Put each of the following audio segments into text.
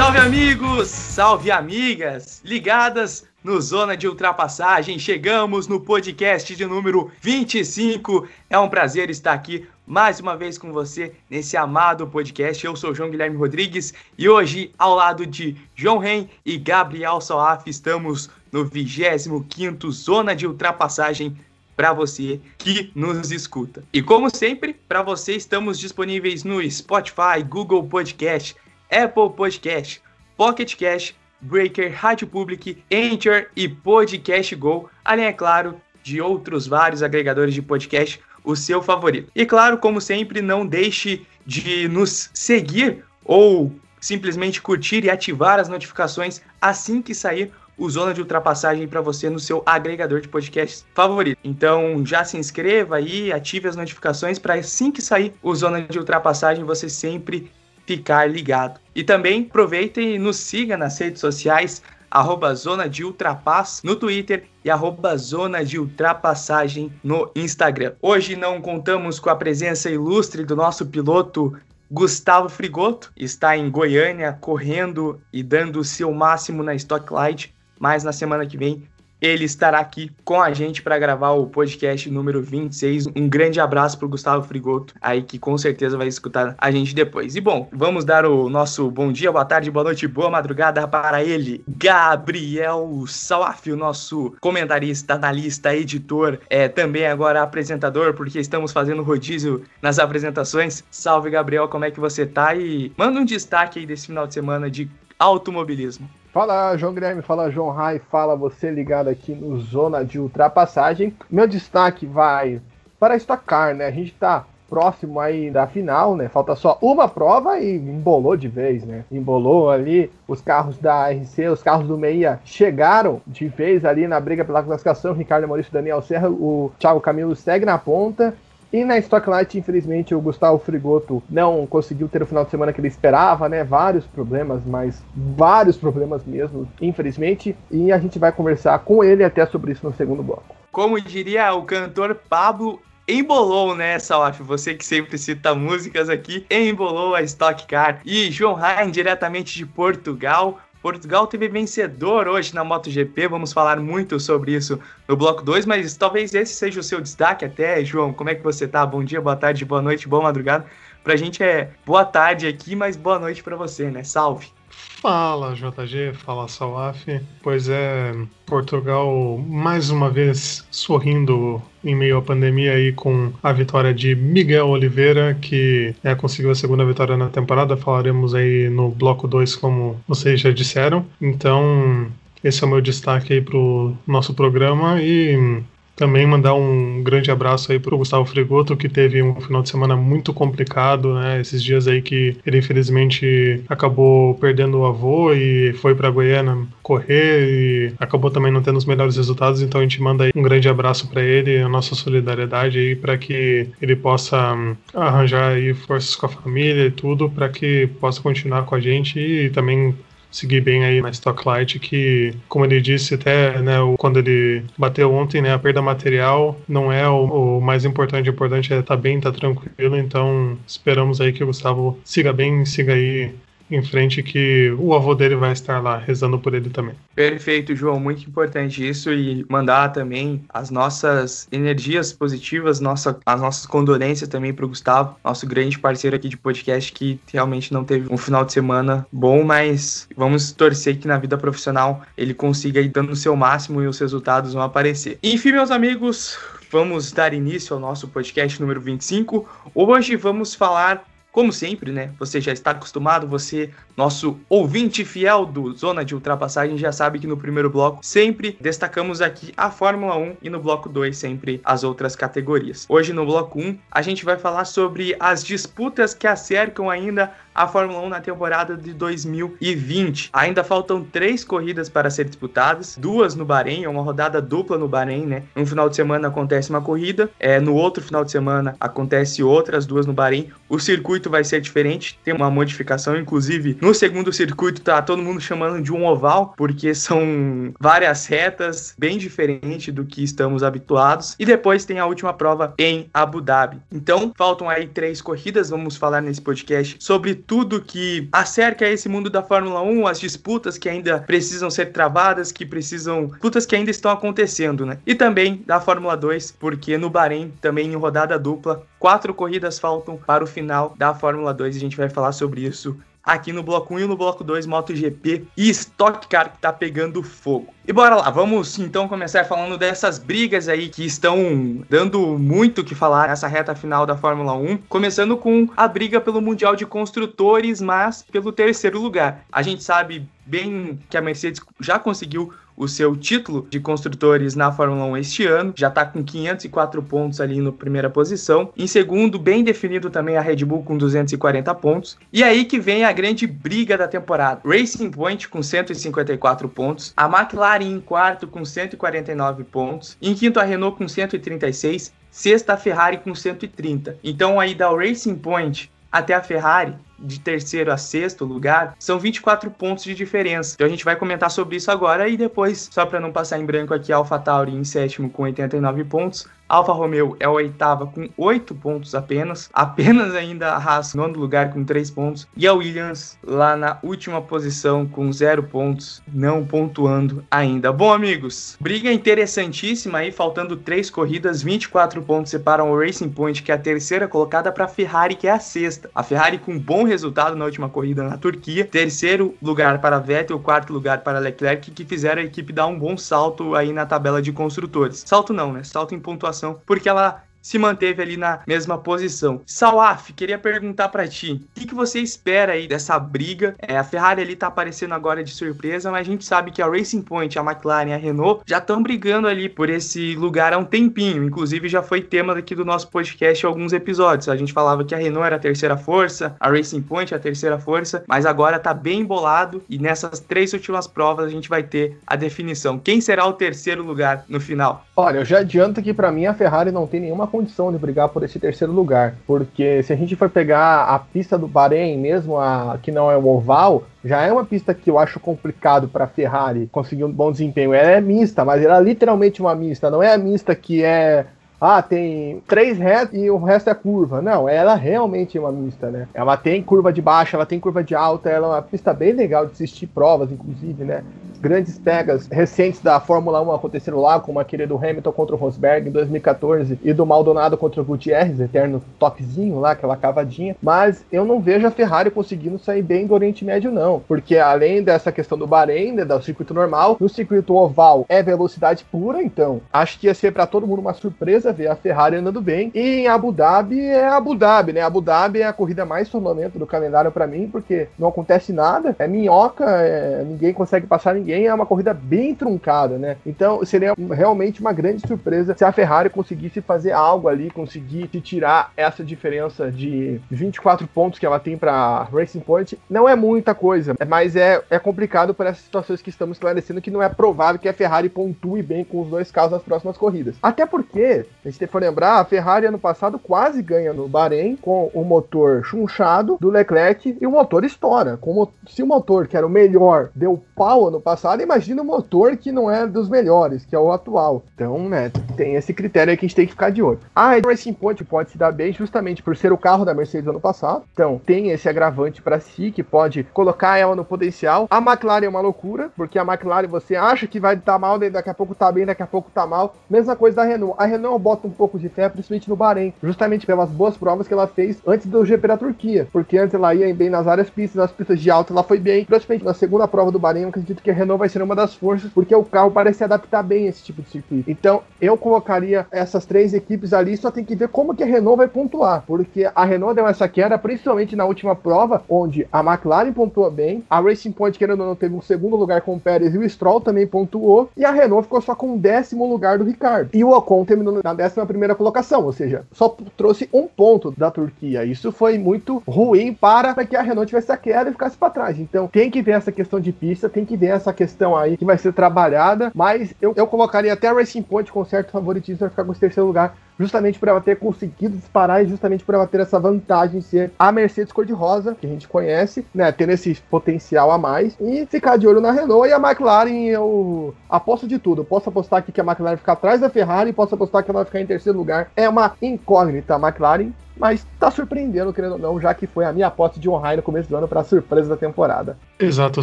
Salve amigos, salve amigas, ligadas no Zona de Ultrapassagem. Chegamos no podcast de número 25. É um prazer estar aqui mais uma vez com você nesse amado podcast. Eu sou João Guilherme Rodrigues e hoje, ao lado de João Ren e Gabriel Soaf, estamos no 25 Zona de Ultrapassagem para você que nos escuta. E como sempre, para você estamos disponíveis no Spotify, Google Podcast, Apple Podcast, Pocket Cast, Breaker, Rádio Public, Anchor e Podcast Go, além, é claro, de outros vários agregadores de podcast, o seu favorito. E claro, como sempre, não deixe de nos seguir ou simplesmente curtir e ativar as notificações assim que sair o Zona de Ultrapassagem para você no seu agregador de podcasts favorito. Então já se inscreva aí, ative as notificações para assim que sair o Zona de Ultrapassagem você sempre ficar ligado. E também aproveita e nos siga nas redes sociais, arroba Zona de Ultrapass no Twitter e arroba Zona de Ultrapassagem no Instagram. Hoje não contamos com a presença ilustre do nosso piloto Gustavo Frigoto, está em Goiânia correndo e dando o seu máximo na Stock Light, mas na semana que vem ele estará aqui com a gente para gravar o podcast número 26. Um grande abraço para o Gustavo Frigoto, aí que com certeza vai escutar a gente depois. E bom, vamos dar o nosso bom dia, boa tarde, boa noite, boa madrugada para ele, Gabriel Salaf, o nosso comentarista, analista, editor, é também agora apresentador, porque estamos fazendo rodízio nas apresentações. Salve, Gabriel, como é que você tá? E manda um destaque aí desse final de semana de automobilismo. Fala João Guilherme, fala João Rai, fala você ligado aqui no Zona de Ultrapassagem. Meu destaque vai para a Stock Car, né? A gente tá próximo aí da final, né? Falta só uma prova e embolou de vez, né? Embolou ali os carros da RC, os carros do Meia chegaram de vez ali na briga pela classificação. Ricardo Maurício, Daniel Serra, o Thiago Camilo segue na ponta. E na Stocklight, infelizmente, o Gustavo Frigoto não conseguiu ter o final de semana que ele esperava, né? Vários problemas, mas vários problemas mesmo, infelizmente. E a gente vai conversar com ele até sobre isso no segundo bloco. Como diria o cantor Pablo embolou, né, Salaf? Você que sempre cita músicas aqui, embolou a Stock Car. E João Ryan, diretamente de Portugal, Portugal teve vencedor hoje na MotoGP, vamos falar muito sobre isso no bloco 2, mas talvez esse seja o seu destaque até, João. Como é que você tá? Bom dia, boa tarde, boa noite, boa madrugada. Pra gente é boa tarde aqui, mas boa noite para você, né? Salve! Fala JG, fala Salaf. Pois é, Portugal mais uma vez sorrindo em meio à pandemia aí com a vitória de Miguel Oliveira, que é, conseguiu a segunda vitória na temporada. Falaremos aí no bloco 2, como vocês já disseram. Então, esse é o meu destaque aí pro nosso programa e também mandar um grande abraço aí pro Gustavo Frigoto, que teve um final de semana muito complicado, né? Esses dias aí que ele infelizmente acabou perdendo o avô e foi para Goiânia correr e acabou também não tendo os melhores resultados, então a gente manda aí um grande abraço para ele, a nossa solidariedade aí para que ele possa hum, arranjar aí forças com a família e tudo para que possa continuar com a gente e também seguir bem aí na Stocklight, que, como ele disse até, né, quando ele bateu ontem, né, a perda material não é o, o mais importante, o importante é estar tá bem, estar tá tranquilo, então esperamos aí que o Gustavo siga bem, siga aí em frente que o avô dele vai estar lá rezando por ele também. Perfeito, João, muito importante isso e mandar também as nossas energias positivas, nossa, as nossas condolências também para o Gustavo, nosso grande parceiro aqui de podcast que realmente não teve um final de semana bom, mas vamos torcer que na vida profissional ele consiga ir dando o seu máximo e os resultados vão aparecer. Enfim, meus amigos, vamos dar início ao nosso podcast número 25. Hoje vamos falar como sempre, né? Você já está acostumado, você, nosso ouvinte fiel do Zona de Ultrapassagem, já sabe que no primeiro bloco sempre destacamos aqui a Fórmula 1 e no bloco 2 sempre as outras categorias. Hoje no bloco 1 a gente vai falar sobre as disputas que acercam ainda a Fórmula 1 na temporada de 2020. Ainda faltam três corridas para ser disputadas, duas no Bahrein, é uma rodada dupla no Bahrein, né? Um final de semana acontece uma corrida, é, no outro final de semana acontece outra, as duas no Bahrein. O circuito vai ser diferente, tem uma modificação, inclusive no segundo circuito tá todo mundo chamando de um oval, porque são várias retas, bem diferente do que estamos habituados. E depois tem a última prova em Abu Dhabi. Então, faltam aí três corridas, vamos falar nesse podcast sobre tudo que acerca esse mundo da Fórmula 1, as disputas que ainda precisam ser travadas, que precisam, disputas que ainda estão acontecendo, né? E também da Fórmula 2, porque no Bahrein, também em rodada dupla, quatro corridas faltam para o final da Fórmula 2 e a gente vai falar sobre isso aqui no bloco 1 e no bloco 2 MotoGP e Stock Car que tá pegando fogo. E bora lá, vamos então começar falando dessas brigas aí que estão dando muito que falar nessa reta final da Fórmula 1, começando com a briga pelo Mundial de Construtores, mas pelo terceiro lugar. A gente sabe bem que a Mercedes já conseguiu o seu título de construtores na Fórmula 1 este ano, já está com 504 pontos ali na primeira posição. Em segundo, bem definido também a Red Bull com 240 pontos. E aí que vem a grande briga da temporada. Racing Point com 154 pontos, a McLaren em quarto com 149 pontos, em quinto a Renault com 136, sexta a Ferrari com 130. Então aí da Racing Point até a Ferrari de terceiro a sexto lugar, são 24 pontos de diferença. Então a gente vai comentar sobre isso agora e depois, só para não passar em branco aqui, AlphaTauri em sétimo com 89 pontos, Alfa Romeo é a oitava com 8 pontos apenas. Apenas ainda a Haas nono lugar com 3 pontos. E a Williams lá na última posição com 0 pontos, não pontuando ainda. Bom, amigos, briga interessantíssima aí, faltando 3 corridas, 24 pontos separam o Racing Point, que é a terceira colocada, para a Ferrari, que é a sexta. A Ferrari com bom resultado na última corrida na Turquia. Terceiro lugar para Vettel, quarto lugar para Leclerc, que fizeram a equipe dar um bom salto aí na tabela de construtores. Salto não, né? Salto em pontuação porque ela se manteve ali na mesma posição. Salaf, queria perguntar para ti, o que, que, você espera aí dessa briga? É, a Ferrari ali tá aparecendo agora de surpresa, mas a gente sabe que a Racing Point, a McLaren a Renault já estão brigando ali por esse lugar há um tempinho. Inclusive já foi tema aqui do nosso podcast alguns episódios. A gente falava que a Renault era a terceira força, a Racing Point é a terceira força, mas agora tá bem embolado e nessas três últimas provas a gente vai ter a definição. Quem será o terceiro lugar no final? Olha, eu já adianto que para mim a Ferrari não tem nenhuma condição de brigar por esse terceiro lugar, porque se a gente for pegar a pista do Bahrein, mesmo a que não é o oval, já é uma pista que eu acho complicado para a Ferrari conseguir um bom desempenho. Ela é mista, mas ela é literalmente uma mista, não é a mista que é ah, tem três retas e o resto é curva. Não, ela realmente é uma mista, né? Ela tem curva de baixa, ela tem curva de alta, ela é uma pista bem legal de assistir provas, inclusive, né? Grandes pegas recentes da Fórmula 1 aconteceram lá, como aquele do Hamilton contra o Rosberg em 2014 e do Maldonado contra o Gutierrez, eterno topzinho lá, aquela cavadinha. Mas eu não vejo a Ferrari conseguindo sair bem do Oriente Médio, não. Porque além dessa questão do Bahrein, né, do circuito normal, no circuito oval é velocidade pura, então acho que ia ser para todo mundo uma surpresa ver a Ferrari andando bem. E em Abu Dhabi é Abu Dhabi, né? Abu Dhabi é a corrida mais sonolenta do calendário para mim, porque não acontece nada, é minhoca, é... ninguém consegue passar ninguém ninguém, é uma corrida bem truncada, né? Então seria realmente uma grande surpresa se a Ferrari conseguisse fazer algo ali, conseguisse tirar essa diferença de 24 pontos que ela tem para Racing Point. Não é muita coisa, mas é, é complicado por essas situações que estamos esclarecendo que não é provável que a Ferrari pontue bem com os dois carros nas próximas corridas. Até porque, a gente for lembrar, a Ferrari ano passado quase ganha no Bahrein com o motor chunchado do Leclerc e o motor estoura. Como se o motor, que era o melhor, deu pau ano passado passado, imagina um motor que não é dos melhores, que é o atual. Então, né, tem esse critério aí que a gente tem que ficar de olho. A Racing Point pode se dar bem justamente por ser o carro da Mercedes ano passado. Então, tem esse agravante para si que pode colocar ela no potencial. A McLaren é uma loucura, porque a McLaren você acha que vai estar tá mal, daqui a pouco tá bem, daqui a pouco tá mal. Mesma coisa da Renault. A Renault bota um pouco de fé, principalmente no Bahrein, justamente pelas boas provas que ela fez antes do GP da Turquia, porque antes ela ia bem nas áreas pistas, nas pistas de alta ela foi bem. Principalmente na segunda prova do Bahrein, eu acredito que a Renault Renault vai ser uma das forças, porque o carro parece se adaptar bem a esse tipo de circuito. Então, eu colocaria essas três equipes ali, só tem que ver como que a Renault vai pontuar, porque a Renault deu essa queda, principalmente na última prova, onde a McLaren pontua bem, a Racing Point, querendo ou não, teve um segundo lugar com o Pérez e o Stroll também pontuou, e a Renault ficou só com o décimo lugar do Ricardo. E o Ocon terminou na décima primeira colocação, ou seja, só trouxe um ponto da Turquia. Isso foi muito ruim para que a Renault tivesse a queda e ficasse para trás. Então tem que ver essa questão de pista, tem que ver essa questão aí que vai ser trabalhada, mas eu, eu colocaria até a Racing Point com certo favoritismo para ficar com esse terceiro lugar justamente por ela ter conseguido disparar e justamente por ela ter essa vantagem de ser a Mercedes cor-de-rosa, que a gente conhece, né, tendo esse potencial a mais, e ficar de olho na Renault e a McLaren, eu aposto de tudo. Posso apostar aqui que a McLaren fica atrás da Ferrari, posso apostar que ela vai ficar em terceiro lugar. É uma incógnita a McLaren, mas tá surpreendendo, querendo ou não, já que foi a minha aposta de honrar no começo do ano para surpresa da temporada. Exato,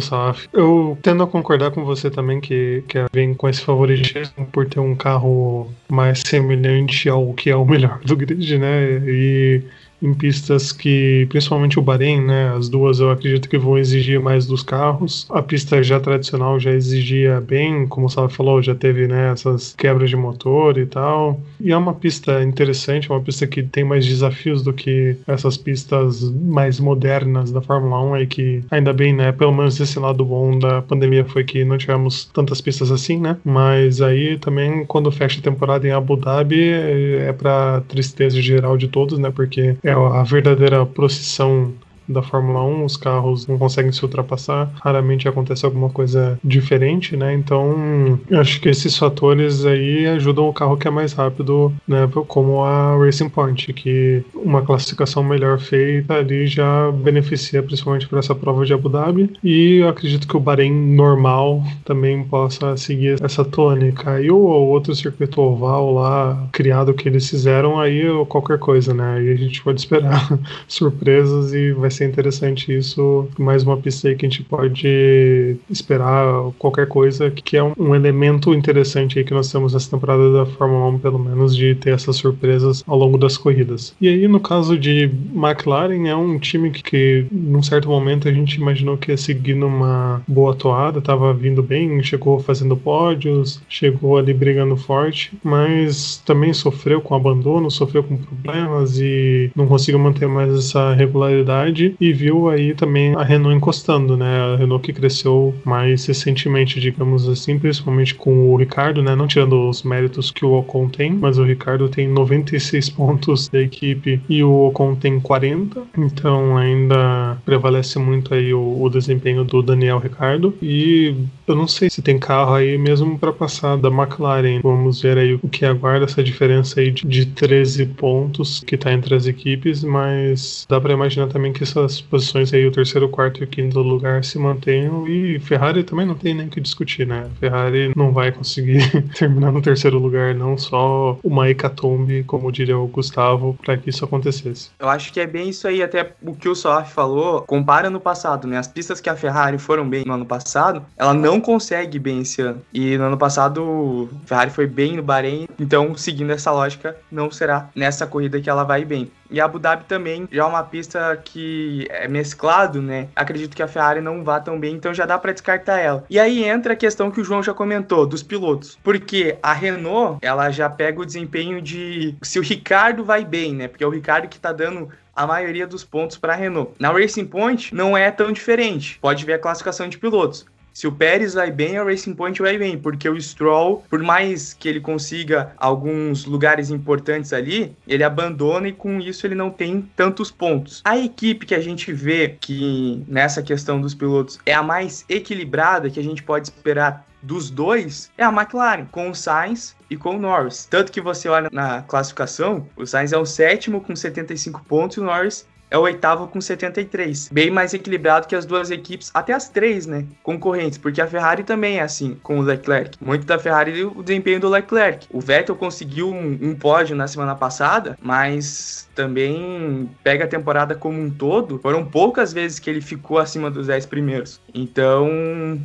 Saf. Eu tendo a concordar com você também que, que vem com esse favoritismo por ter um carro mais semelhante ao que é o melhor do grid, né? E em pistas que, principalmente o Bahrein, né, as duas eu acredito que vão exigir mais dos carros. A pista já tradicional já exigia bem, como o Sala falou, já teve né, essas quebras de motor e tal. E é uma pista interessante, uma pista que tem mais desafios do que essas pistas mais modernas da Fórmula 1 e que ainda bem, né, pelo menos esse lado bom da pandemia foi que não tivemos tantas pistas assim, né? Mas aí também quando fecha a temporada em Abu Dhabi é para tristeza geral de todos, né? Porque é a verdadeira procissão da Fórmula 1, os carros não conseguem se ultrapassar, raramente acontece alguma coisa diferente, né? Então, acho que esses fatores aí ajudam o carro que é mais rápido, né? Como a Racing Point, que uma classificação melhor feita ali já beneficia principalmente para essa prova de Abu Dhabi. E eu acredito que o Bahrein normal também possa seguir essa tônica. E o outro circuito oval lá, criado que eles fizeram, aí qualquer coisa, né? Aí a gente pode esperar surpresas e vai ser ser interessante isso. Mais uma pista aí que a gente pode esperar qualquer coisa, que é um, elemento interessante aí que nós temos nessa temporada da Fórmula 1, pelo menos, de ter essas surpresas ao longo das corridas. E aí, no caso de McLaren, é um time que, que num certo momento, a gente imaginou que ia seguir numa boa toada, estava vindo bem, chegou fazendo pódios, chegou ali brigando forte, mas também sofreu com abandono, sofreu com problemas e não conseguiu manter mais essa regularidade e viu aí também a Renault encostando, né? A Renault que cresceu mais recentemente, digamos assim, principalmente com o Ricardo, né? Não tirando os méritos que o Ocon tem, mas o Ricardo tem 96 pontos da equipe e o Ocon tem 40, então ainda prevalece muito aí o, o desempenho do Daniel Ricardo e eu não sei se tem carro aí mesmo para passar da McLaren. Vamos ver aí o que aguarda essa diferença aí de, de 13 pontos que tá entre as equipes, mas dá para imaginar também que essa essas posições aí, o terceiro, quarto e o quinto lugar, se mantenham. E Ferrari também não tem nem o que discutir, né? Ferrari não vai conseguir terminar no terceiro lugar, não só uma hecatombe, como diria o Gustavo, para que isso acontecesse. Eu acho que é bem isso aí, até o que o Soaf falou, compara no passado, né? As pistas que a Ferrari foram bem no ano passado, ela não consegue bem esse ano. E no ano passado, a Ferrari foi bem no Bahrein, então, seguindo essa lógica, não será nessa corrida que ela vai bem. E Abu Dhabi também já é uma pista que é mesclado, né? Acredito que a Ferrari não vá tão bem, então já dá para descartar ela. E aí entra a questão que o João já comentou dos pilotos, porque a Renault, ela já pega o desempenho de se o Ricardo vai bem, né? Porque é o Ricardo que tá dando a maioria dos pontos para a Renault. Na Racing Point não é tão diferente. Pode ver a classificação de pilotos. Se o Pérez vai bem, a Racing Point vai bem, porque o Stroll, por mais que ele consiga alguns lugares importantes ali, ele abandona e com isso ele não tem tantos pontos. A equipe que a gente vê que nessa questão dos pilotos é a mais equilibrada, que a gente pode esperar dos dois é a McLaren, com o Sainz e com o Norris. Tanto que você olha na classificação, o Sainz é o sétimo com 75 pontos e o Norris é o oitavo com 73. Bem mais equilibrado que as duas equipes, até as três, né? Concorrentes, porque a Ferrari também é assim, com o Leclerc. Muito da Ferrari o desempenho do Leclerc. O Vettel conseguiu um, um pódio na semana passada, mas também pega a temporada como um todo. Foram poucas vezes que ele ficou acima dos 10 primeiros. Então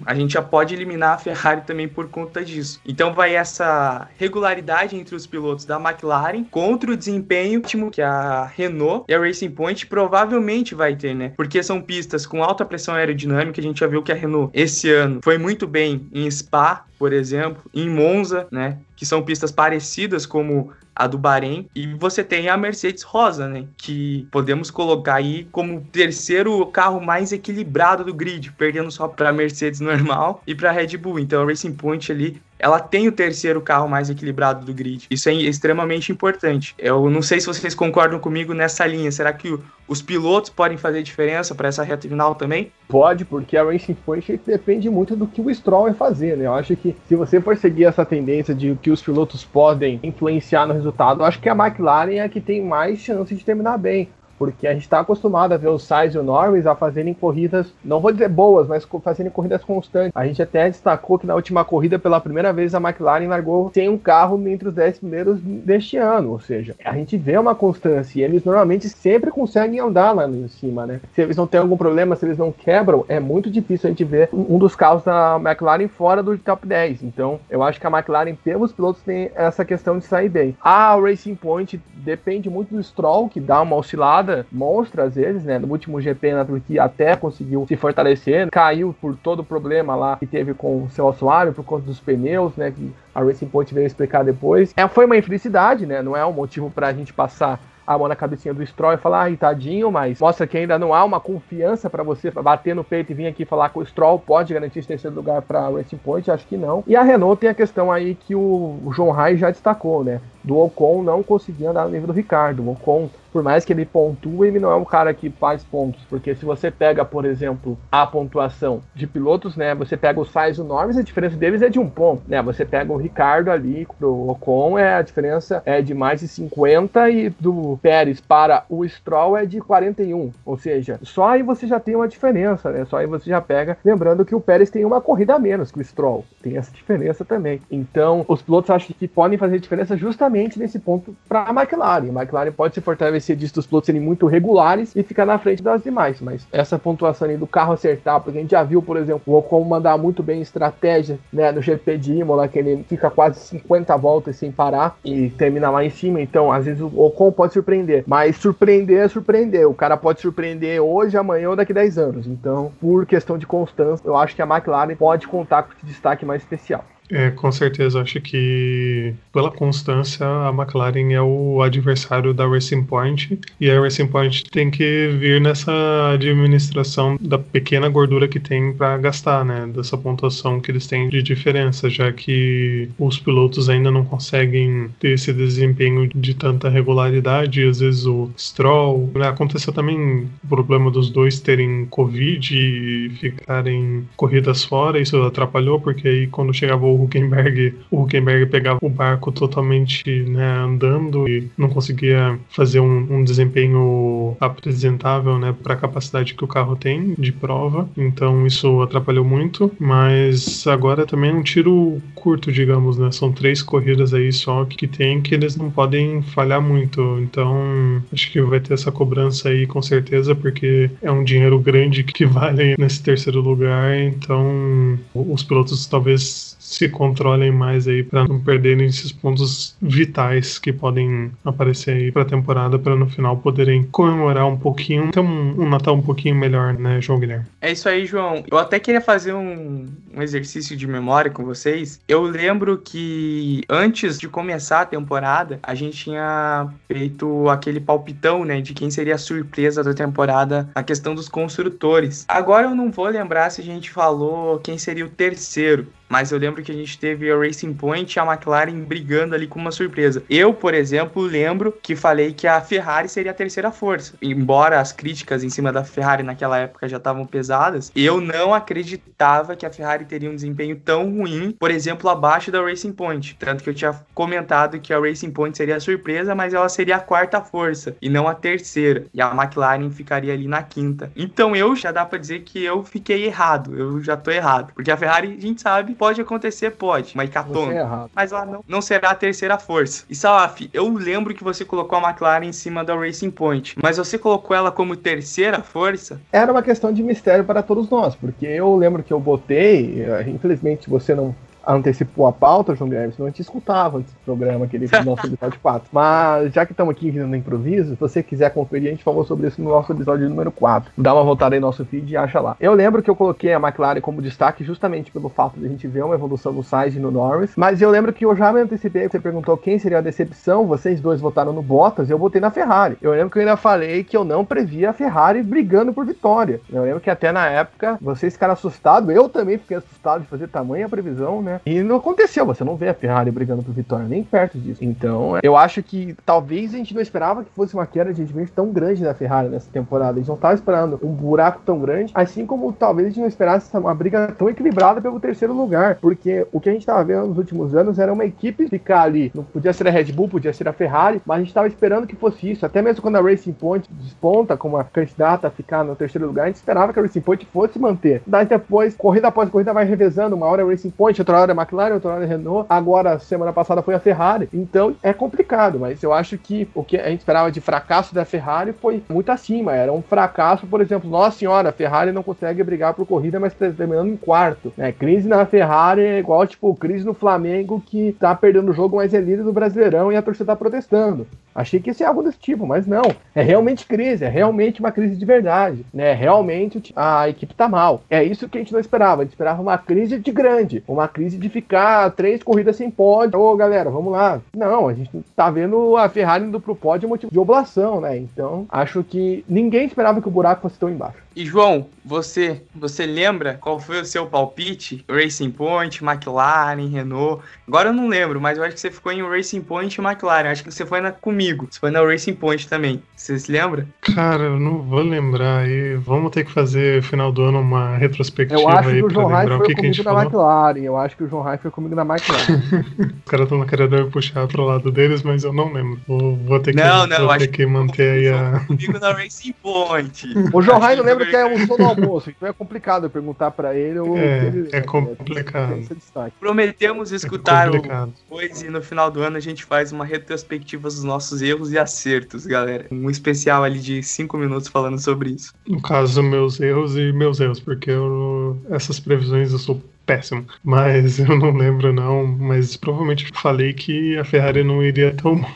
a gente já pode eliminar a Ferrari também por conta disso. Então vai essa regularidade entre os pilotos da McLaren contra o desempenho que a Renault e a Racing Point provavelmente vai ter, né? Porque são pistas com alta pressão aerodinâmica. A gente já viu que a Renault esse ano foi muito bem em Spa, por exemplo, em Monza, né? Que são pistas parecidas como a do Bahrein, e você tem a Mercedes Rosa, né? Que podemos colocar aí como terceiro carro mais equilibrado do grid, perdendo só para a Mercedes normal e para a Red Bull. Então a Racing Point ali ela tem o terceiro carro mais equilibrado do grid. Isso é extremamente importante. Eu não sei se vocês concordam comigo nessa linha. Será que os pilotos podem fazer diferença para essa reta final também? Pode, porque a Racing Point depende muito do que o Stroll vai fazer, né? Eu acho que se você for seguir essa tendência de que os pilotos podem influenciar no resultado, eu acho que a McLaren é a que tem mais chance de terminar bem porque a gente está acostumado a ver o Sainz e o Norris a fazerem corridas, não vou dizer boas, mas fazerem corridas constantes. A gente até destacou que na última corrida, pela primeira vez, a McLaren largou sem um carro entre os 10 primeiros deste ano, ou seja, a gente vê uma constância e eles normalmente sempre conseguem andar lá em cima, né? Se eles não têm algum problema, se eles não quebram, é muito difícil a gente ver um dos carros da McLaren fora do top 10. Então, eu acho que a McLaren, pelos pilotos, tem essa questão de sair bem. A Racing Point depende muito do Stroll, que dá uma oscilada monstra às vezes, né? No último GP na Turquia até conseguiu se fortalecer, caiu por todo o problema lá que teve com o seu assoalho, por conta dos pneus, né? Que a Racing Point veio explicar depois. É, foi uma infelicidade, né? Não é um motivo para a gente passar a mão na cabecinha do Stroll e falar, ai, tadinho, mas mostra que ainda não há uma confiança para você bater no peito e vir aqui falar que o Stroll pode garantir esse terceiro lugar para Racing Point, acho que não. E a Renault tem a questão aí que o João Rai já destacou, né? Do Ocon não conseguir andar no nível do Ricardo. O Ocon por mais que ele pontue, ele não é um cara que faz pontos, porque se você pega, por exemplo, a pontuação de pilotos, né, você pega o Sainz e o Norris, a diferença deles é de um ponto, né, você pega o Ricardo ali pro Ocon, é a diferença é de mais de 50 e do Pérez para o Stroll é de 41, ou seja, só aí você já tem uma diferença, né, só aí você já pega, lembrando que o Pérez tem uma corrida a menos que o Stroll, tem essa diferença também, então os pilotos acham que podem fazer diferença justamente nesse ponto para a McLaren, a McLaren pode se fortalecer disso dos pilotos serem muito regulares e ficar na frente das demais. Mas essa pontuação ali do carro acertar, porque a gente já viu, por exemplo, o Ocon mandar muito bem estratégia né, no GP de Imola, que ele fica quase 50 voltas sem parar e termina lá em cima. Então, às vezes o Ocon pode surpreender, mas surpreender é surpreender. O cara pode surpreender hoje, amanhã ou daqui 10 anos. Então, por questão de constância, eu acho que a McLaren pode contar com esse destaque mais especial. É, com certeza. Acho que, pela constância, a McLaren é o adversário da Racing Point. E a Racing Point tem que vir nessa administração da pequena gordura que tem para gastar, né? Dessa pontuação que eles têm de diferença, já que os pilotos ainda não conseguem ter esse desempenho de tanta regularidade. Às vezes o Stroll. Né? Aconteceu também o problema dos dois terem Covid e ficarem corridas fora. Isso atrapalhou, porque aí quando chegava o Huckenberg, o Huckenberg pegava o barco totalmente né, andando e não conseguia fazer um, um desempenho apresentável né, para a capacidade que o carro tem de prova. Então isso atrapalhou muito, mas agora também é um tiro curto, digamos, né? São três corridas aí só que tem que eles não podem falhar muito. Então acho que vai ter essa cobrança aí com certeza, porque é um dinheiro grande que vale nesse terceiro lugar. Então os pilotos talvez se controlem mais aí para não perderem esses pontos vitais que podem aparecer aí para a temporada para no final poderem comemorar um pouquinho, ter um, um, Natal um pouquinho melhor, né, João Guilherme? É isso aí, João. Eu até queria fazer um, um exercício de memória com vocês. Eu lembro que antes de começar a temporada, a gente tinha feito aquele palpitão, né, de quem seria a surpresa da temporada, a questão dos construtores. Agora eu não vou lembrar se a gente falou quem seria o terceiro mas eu lembro que a gente teve a Racing Point e a McLaren brigando ali com uma surpresa. Eu, por exemplo, lembro que falei que a Ferrari seria a terceira força. Embora as críticas em cima da Ferrari naquela época já estavam pesadas, eu não acreditava que a Ferrari teria um desempenho tão ruim, por exemplo, abaixo da Racing Point. Tanto que eu tinha comentado que a Racing Point seria a surpresa, mas ela seria a quarta força e não a terceira. E a McLaren ficaria ali na quinta. Então eu já dá para dizer que eu fiquei errado. Eu já tô errado. Porque a Ferrari, a gente sabe, pode acontecer, pode, uma hecatombe. É mas ela não, não será a terceira força. E Salaf, eu lembro que você colocou a McLaren em cima da Racing Point, mas você colocou ela como terceira força? Era uma questão de mistério para todos nós, porque eu lembro que eu botei, eh, infelizmente você não antecipou a pauta, João Guilherme, senão a gente escutava esse programa, aquele nosso episódio 4. Mas já que estamos aqui vindo no improviso, se você quiser conferir, a gente falou sobre isso no nosso episódio número 4. Dá uma voltada aí no nosso feed e acha lá. Eu lembro que eu coloquei a McLaren como destaque justamente pelo fato de a gente ver uma evolução no Sainz e no Norris, mas eu lembro que eu já me antecipei, você perguntou quem seria a decepção, vocês dois votaram no Bottas, eu votei na Ferrari. Eu lembro que eu ainda falei que eu não previa a Ferrari brigando por vitória. Eu lembro que até na época vocês ficaram assustados, eu também fiquei assustado de fazer tamanha previsão, né? E não aconteceu, você não vê a Ferrari brigando por vitória, nem perto disso. Então, eu acho que talvez a gente não esperava que fosse uma queda de rendimento tão grande da Ferrari nessa temporada. A gente não estava esperando um buraco tão grande, assim como talvez a gente não esperasse uma briga tão equilibrada pelo terceiro lugar, porque o que a gente estava vendo nos últimos anos era uma equipe ficar ali. Não podia ser a Red Bull, podia ser a Ferrari, mas a gente estava esperando que fosse isso. Até mesmo quando a Racing Point desponta como a candidata a ficar no terceiro lugar, a gente esperava que a Racing Point fosse manter. Daí depois, corrida após corrida, vai revezando. Uma hora é Racing Point, outra hora é McLaren, outra hora é Renault. Agora, semana passada foi a Ferrari. Então é complicado, mas eu acho que o que a gente esperava de fracasso da Ferrari foi muito acima. Era um fracasso, por exemplo, nossa senhora, a Ferrari não consegue brigar por corrida, mas tá terminando em quarto. É, crise na Ferrari é igual, tipo, crise no Flamengo que tá perdendo o jogo, mas é líder do Brasileirão e a torcida tá protestando. Achei que ia ser algo desse tipo, mas não. É realmente crise, é realmente uma crise de verdade. Né? Realmente a equipe tá mal. É isso que a gente não esperava. A gente esperava uma crise de grande, uma crise de ficar três corridas sem pódio. Ô galera, vamos lá. Não, a gente tá vendo a Ferrari indo pro pódio motivo de oblação, né? Então acho que ninguém esperava que o buraco fosse tão embaixo. E João, você, você lembra qual foi o seu palpite? Racing Point, McLaren, Renault. Agora eu não lembro, mas eu acho que você ficou em Racing Point e McLaren. Acho que você foi na, comigo. Você foi na Racing Point também. Você se lembra? Cara, eu não vou lembrar. E vamos ter que fazer final do ano uma retrospectiva eu acho aí que o João Rai lembrar o foi que, que a gente comigo na falou. McLaren. Eu acho que o João Rai foi comigo na McLaren. Os caras estão querendo me puxar pro lado deles, mas eu não lembro. Vou, vou ter que, Não, não, vou acho ter que manter aí a. Comigo na Racing Point. o João Rai Acho não lembra que que é um sono almoço, então é complicado eu perguntar pra ele. Ou É, ele- é complicado. tem esse destaque. Prometemos escutar o complicado. depois e no final do ano a gente faz uma retrospectiva dos nossos erros e acertos, galera. Um especial ali de cinco minutos falando sobre isso. No caso, meus erros e meus erros, porque eu, essas previsões eu sou péssimo. Mas eu não lembro, não. Mas provavelmente falei que a Ferrari não iria tão mal.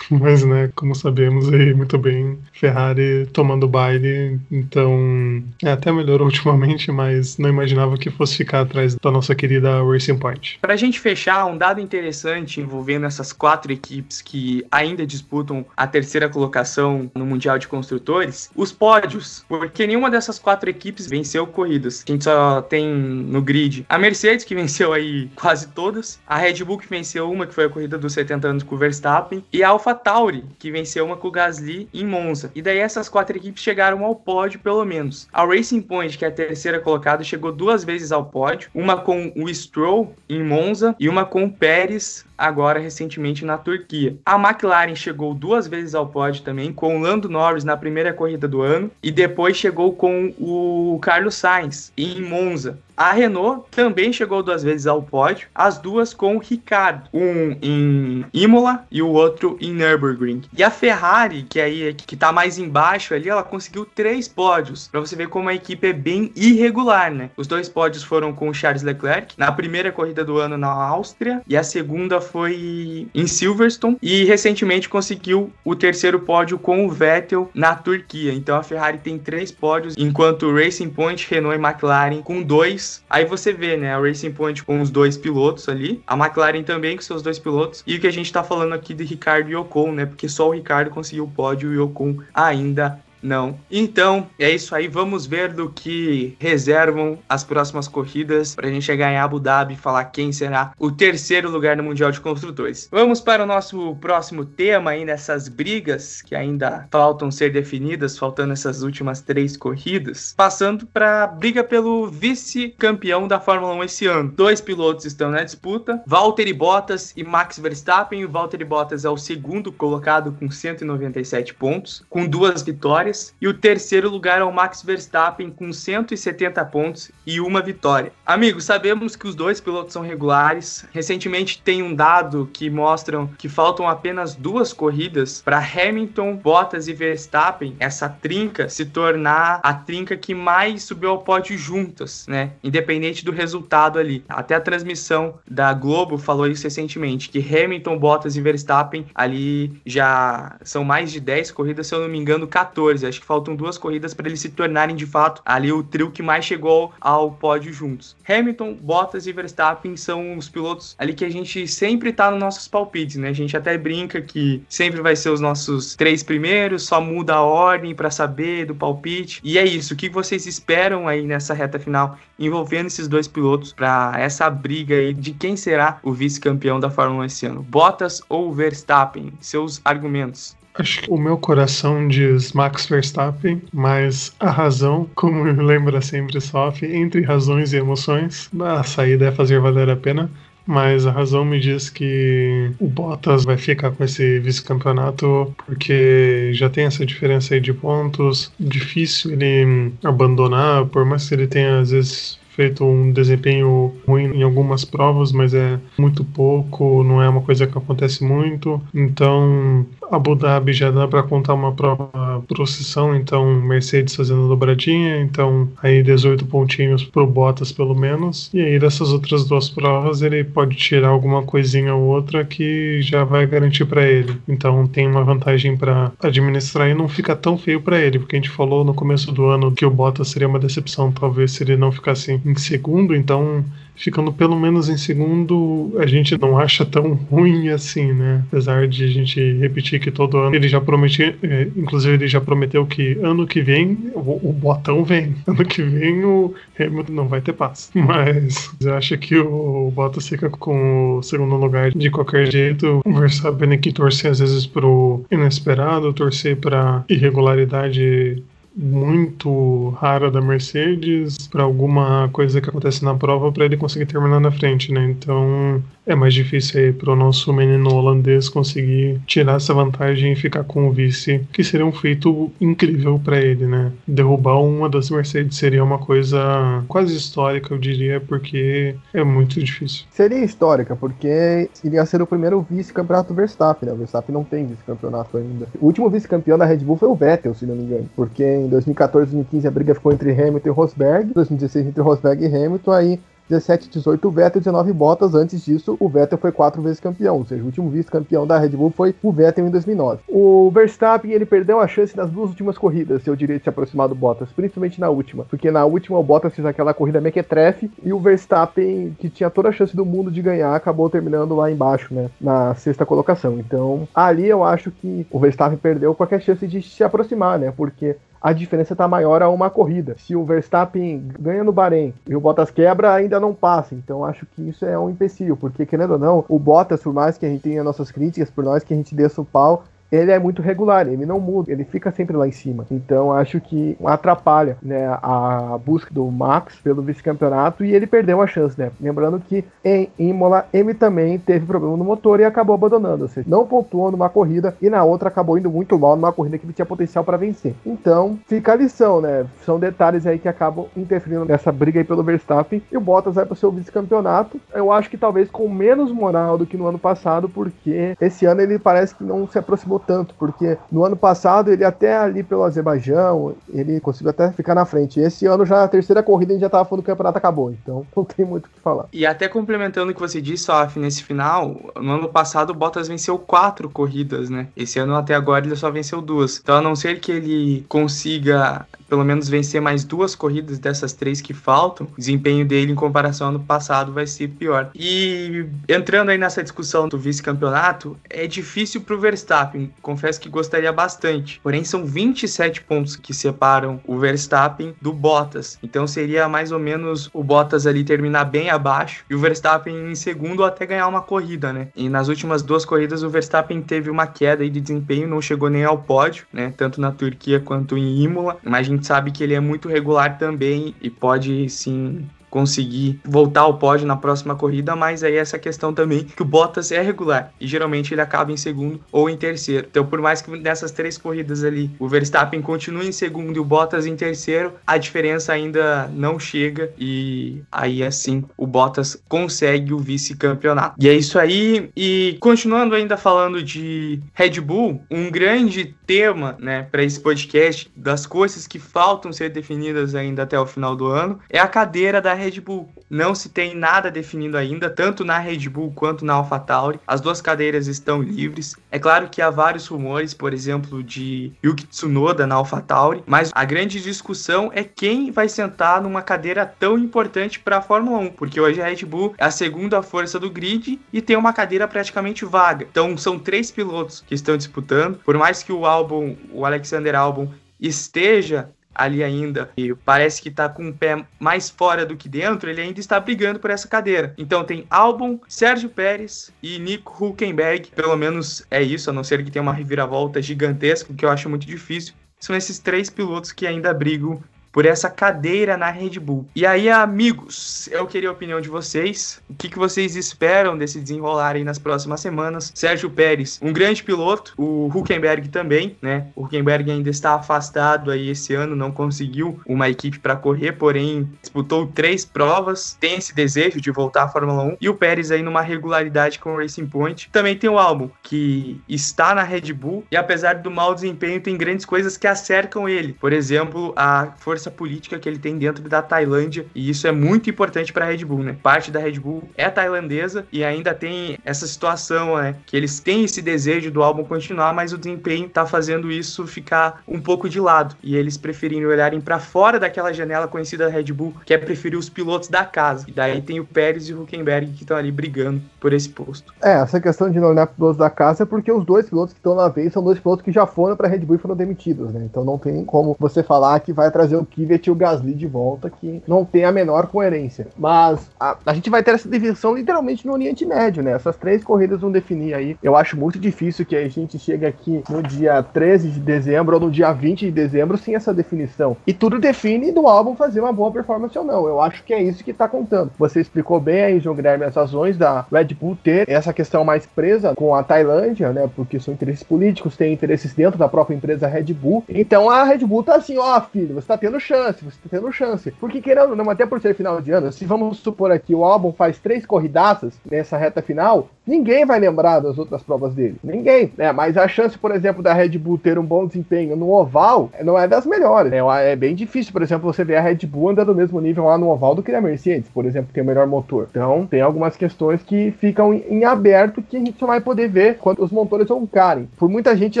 Mas, né, como sabemos aí muito bem, Ferrari tomando baile, então é até melhorou ultimamente, mas não imaginava que fosse ficar atrás da nossa querida Racing Point. Pra gente fechar, um dado interessante envolvendo essas quatro equipes que ainda disputam a terceira colocação no Mundial de Construtores, os pódios, porque nenhuma dessas quatro equipes venceu corridas. A gente só tem no grid a Mercedes, que venceu aí quase todas, a Red Bull, que venceu uma, que foi a corrida dos 70 anos com o Verstappen, e a Alpha Tauri, que venceu uma com o Gasly em Monza. E daí essas quatro equipes chegaram ao pódio, pelo menos. A Racing Point, que é a terceira colocada, chegou duas vezes ao pódio, uma com o Stroll em Monza e uma com o Pérez agora recentemente na Turquia. A McLaren chegou duas vezes ao pódio também, com o Lando Norris na primeira corrida do ano e depois chegou com o Carlos Sainz em Monza. A Renault também chegou duas vezes ao pódio, as duas com o Ricardo, um em Imola e o outro em Nürburgring. E a Ferrari, que aí que tá mais embaixo ali, ela conseguiu três pódios, para você ver como a equipe é bem irregular, né? Os dois pódios foram com o Charles Leclerc na primeira corrida do ano na Áustria e a segunda foi em Silverstone e recentemente conseguiu o terceiro pódio com o Vettel na Turquia. Então a Ferrari tem três pódios, enquanto o Racing Point, Renault e McLaren com dois. Aí você vê, né, a Racing Point com os dois pilotos ali, a McLaren também com seus dois pilotos e o que a gente tá falando aqui de Ricardo e Ocon, né? Porque só o Ricardo conseguiu o pódio e o Ocon ainda não. Então, é isso aí. Vamos ver do que reservam as próximas corridas para a gente chegar em Abu Dhabi e falar quem será o terceiro lugar no Mundial de Construtores. Vamos para o nosso próximo tema aí nessas brigas que ainda faltam ser definidas, faltando essas últimas três corridas. Passando para a briga pelo vice-campeão da Fórmula 1 esse ano. Dois pilotos estão na disputa: Valtteri Bottas e Max Verstappen. O Valtteri Bottas é o segundo colocado com 197 pontos, com duas vitórias vitórias. E o terceiro lugar é o Max Verstappen com 170 pontos e uma vitória. Amigos, sabemos que os dois pilotos são regulares. Recentemente tem um dado que mostram que faltam apenas duas corridas para Hamilton, Bottas e Verstappen, essa trinca se tornar a trinca que mais subiu ao pódio juntas, né? Independente do resultado ali. Até a transmissão da Globo falou isso recentemente, que Hamilton, Bottas e Verstappen ali já são mais de 10 corridas, se eu não me engano, 14. Acho que faltam duas corridas para eles se tornarem de fato ali o trio que mais chegou ao pódio juntos. Hamilton, Bottas e Verstappen são os pilotos ali que a gente sempre tá nos nossos palpites, né? A gente até brinca que sempre vai ser os nossos três primeiros, só muda a ordem para saber do palpite. E é isso. O que vocês esperam aí nessa reta final envolvendo esses dois pilotos para essa briga aí de quem será o vice-campeão da Fórmula 1 esse ano? Bottas ou Verstappen? Seus argumentos. Acho que o meu coração diz Max Verstappen, mas a razão, como lembra sempre sofre, entre razões e emoções, a saída é fazer valer a pena. Mas a razão me diz que o Bottas vai ficar com esse vice-campeonato porque já tem essa diferença aí de pontos. Difícil ele abandonar, por mais que ele tenha às vezes feito um desempenho ruim em algumas provas, mas é muito pouco, não é uma coisa que acontece muito. Então, Abu Dhabi já dá para contar uma prova procissão, então Mercedes fazendo dobradinha, então aí 18 pontinhos pro Bottas pelo menos. E aí dessas outras duas provas ele pode tirar alguma coisinha ou outra que já vai garantir para ele. Então tem uma vantagem para administrar e não fica tão feio para ele, porque a gente falou no começo do ano que o Bottas seria uma decepção, talvez se ele não ficasse em segundo, então ficando pelo menos em segundo, a gente não acha tão ruim assim, né? Apesar de a gente repetir que todo ano ele já prometia, é, inclusive ele já prometeu que ano que vem o, o botão vem, ano que vem o Hamilton não vai ter paz. Mas eu acho que o Bottas fica com o segundo lugar de qualquer jeito. O Verstappen que torcer às vezes pro inesperado, torcer para irregularidade muito rara da Mercedes para alguma coisa que acontece na prova para ele conseguir terminar na frente, né? Então é mais difícil aí para o nosso menino holandês conseguir tirar essa vantagem e ficar com o vice, que seria um feito incrível para ele, né? Derrubar uma das Mercedes seria uma coisa quase histórica, eu diria, porque é muito difícil. Seria histórica, porque iria ser o primeiro vice-campeonato Verstappen, né? O Verstappen não tem vice-campeonato ainda. O último vice-campeão da Red Bull foi o Vettel, se não me engano, porque em 2014 e 2015 a briga ficou entre Hamilton e Rosberg, 2016 entre Rosberg e Hamilton, aí 17, 18 o Vettel, 19 Bottas. Antes disso, o Vettel foi quatro vezes campeão, ou seja, o último vice-campeão da Red Bull foi o Vettel em 2009. O Verstappen, ele perdeu a chance nas duas últimas corridas, eu diria, de se aproximar do Bottas, principalmente na última, porque na última o Bottas fez aquela corrida mequetrefe e o Verstappen, que tinha toda a chance do mundo de ganhar, acabou terminando lá embaixo, né, na sexta colocação. Então, ali eu acho que o Verstappen perdeu qualquer chance de se aproximar, né, porque a diferença está maior a uma corrida. Se o Verstappen ganha no Bahrein e o Bottas quebra, ainda não passa. Então acho que isso é um empecilho, porque querendo ou não, o Bottas, por mais que a gente tenha nossas críticas, por mais que a gente desça o pau, ele é muito regular, ele não muda, ele fica sempre lá em cima. Então acho que atrapalha né, a busca do Max pelo vice-campeonato e ele perdeu a chance, né? Lembrando que em Imola ele também teve problema no motor e acabou abandonando, ou seja, não pontuou numa corrida e na outra acabou indo muito mal numa corrida que ele tinha potencial para vencer. Então fica a lição, né? São detalhes aí que acabam interferindo nessa briga aí pelo Verstappen e o Bottas vai para o seu vice-campeonato. Eu acho que talvez com menos moral do que no ano passado, porque esse ano ele parece que não se aproximou tanto, porque no ano passado ele até ali pelo Azerbaijão, ele conseguiu até ficar na frente. Esse ano já a terceira corrida gente já tava falando que o campeonato acabou, então não tem muito o que falar. E até complementando o que você disse, Sof, nesse final, no ano passado o Bottas venceu quatro corridas, né? Esse ano até agora ele só venceu duas. Então a não ser que ele consiga pelo menos vencer mais duas corridas dessas três que faltam, o desempenho dele em comparação ao ano passado vai ser pior. E entrando aí nessa discussão do vice-campeonato, é difícil pro Verstappen, confesso que gostaria bastante. Porém, são 27 pontos que separam o Verstappen do Bottas. Então seria mais ou menos o Bottas ali terminar bem abaixo e o Verstappen em segundo até ganhar uma corrida, né? E nas últimas duas corridas o Verstappen teve uma queda de desempenho, não chegou nem ao pódio, né? Tanto na Turquia quanto em Imola. Mas sabe que ele é muito regular também e pode sim conseguir voltar ao pódio na próxima corrida, mas aí essa questão também que o Bottas é regular e geralmente ele acaba em segundo ou em terceiro. Então, por mais que nessas três corridas ali o Verstappen continue em segundo e o Bottas em terceiro, a diferença ainda não chega e aí assim o Bottas consegue o vice-campeonato. E é isso aí. E continuando ainda falando de Red Bull, um grande tema, né, para esse podcast das coisas que faltam ser definidas ainda até o final do ano é a cadeira da Red Bull. Não se tem nada definido ainda, tanto na Red Bull quanto na AlphaTauri. As duas cadeiras estão livres. É claro que há vários rumores, por exemplo, de Yuki Tsunoda na AlphaTauri, mas a grande discussão é quem vai sentar numa cadeira tão importante para a Fórmula 1, porque hoje a Red Bull é a segunda força do grid e tem uma cadeira praticamente vaga. Então são três pilotos que estão disputando. Por mais que o Albon, o Alexander Albon esteja ali ainda e parece que tá com o pé mais fora do que dentro, ele ainda está brigando por essa cadeira. Então tem Albon, Sérgio Pérez e Nico Hulkenberg, pelo menos é isso, a não ser que tenha uma reviravolta gigantesca, que eu acho muito difícil. São esses três pilotos que ainda brigam por essa cadeira na Red Bull. E aí, amigos, eu queria a opinião de vocês. O que, que vocês esperam desse desenrolar aí nas próximas semanas? Sérgio Pérez, um grande piloto, o Huckenberg também, né? O Huckenberg ainda está afastado aí esse ano, não conseguiu uma equipe para correr, porém disputou três provas, tem esse desejo de voltar à Fórmula 1. E o Pérez aí numa regularidade com o Racing Point. Também tem o Albon, que está na Red Bull e apesar do mau desempenho, tem grandes coisas que acercam ele. Por exemplo, a força força política que ele tem dentro da Tailândia e isso é muito importante para a Red Bull, né? Parte da Red Bull é tailandesa e ainda tem essa situação, né? Que eles têm esse desejo do álbum continuar, mas o desempenho tá fazendo isso ficar um pouco de lado e eles preferirem olharem para fora daquela janela conhecida da Red Bull, que é preferir os pilotos da casa. E daí tem o Pérez e o Huckenberg que estão ali brigando por esse posto. É, essa questão de não olhar pilotos da casa é porque os dois pilotos que estão na vez são dois pilotos que já foram para Red Bull e foram demitidos, né? Então não tem como você falar que vai trazer o Kvyat e o Gasly de volta, que não tem a menor coerência. Mas a, a gente vai ter essa divisão literalmente no Oriente Médio, né? Essas três corridas vão definir aí. Eu acho muito difícil que a gente chegue aqui no dia 13 de dezembro ou no dia 20 de dezembro sem essa definição. E tudo define do álbum fazer uma boa performance ou não. Eu acho que é isso que tá contando. Você explicou bem aí, João Guilherme, as razões da Red Bull ter essa questão mais presa com a Tailândia, né? Porque são interesses políticos, tem interesses dentro da própria empresa Red Bull. Então a Red Bull tá assim, ó, filho, você tá tendo chance você tá tendo chance. Porque querendo não, até por ser final de ano, se vamos supor aqui o álbum faz três corridaças nessa reta final, ninguém vai lembrar das outras provas dele. Ninguém, né? Mas a chance, por exemplo, da Red Bull ter um bom desempenho no oval não é das melhores. Né? É bem difícil, por exemplo, você ver a Red Bull andando no mesmo nível lá no oval do que a Mercedes, por exemplo, que tem o melhor motor. Então, tem algumas questões que ficam em aberto que a gente só vai poder ver quando os motores vão carem. Por muita gente,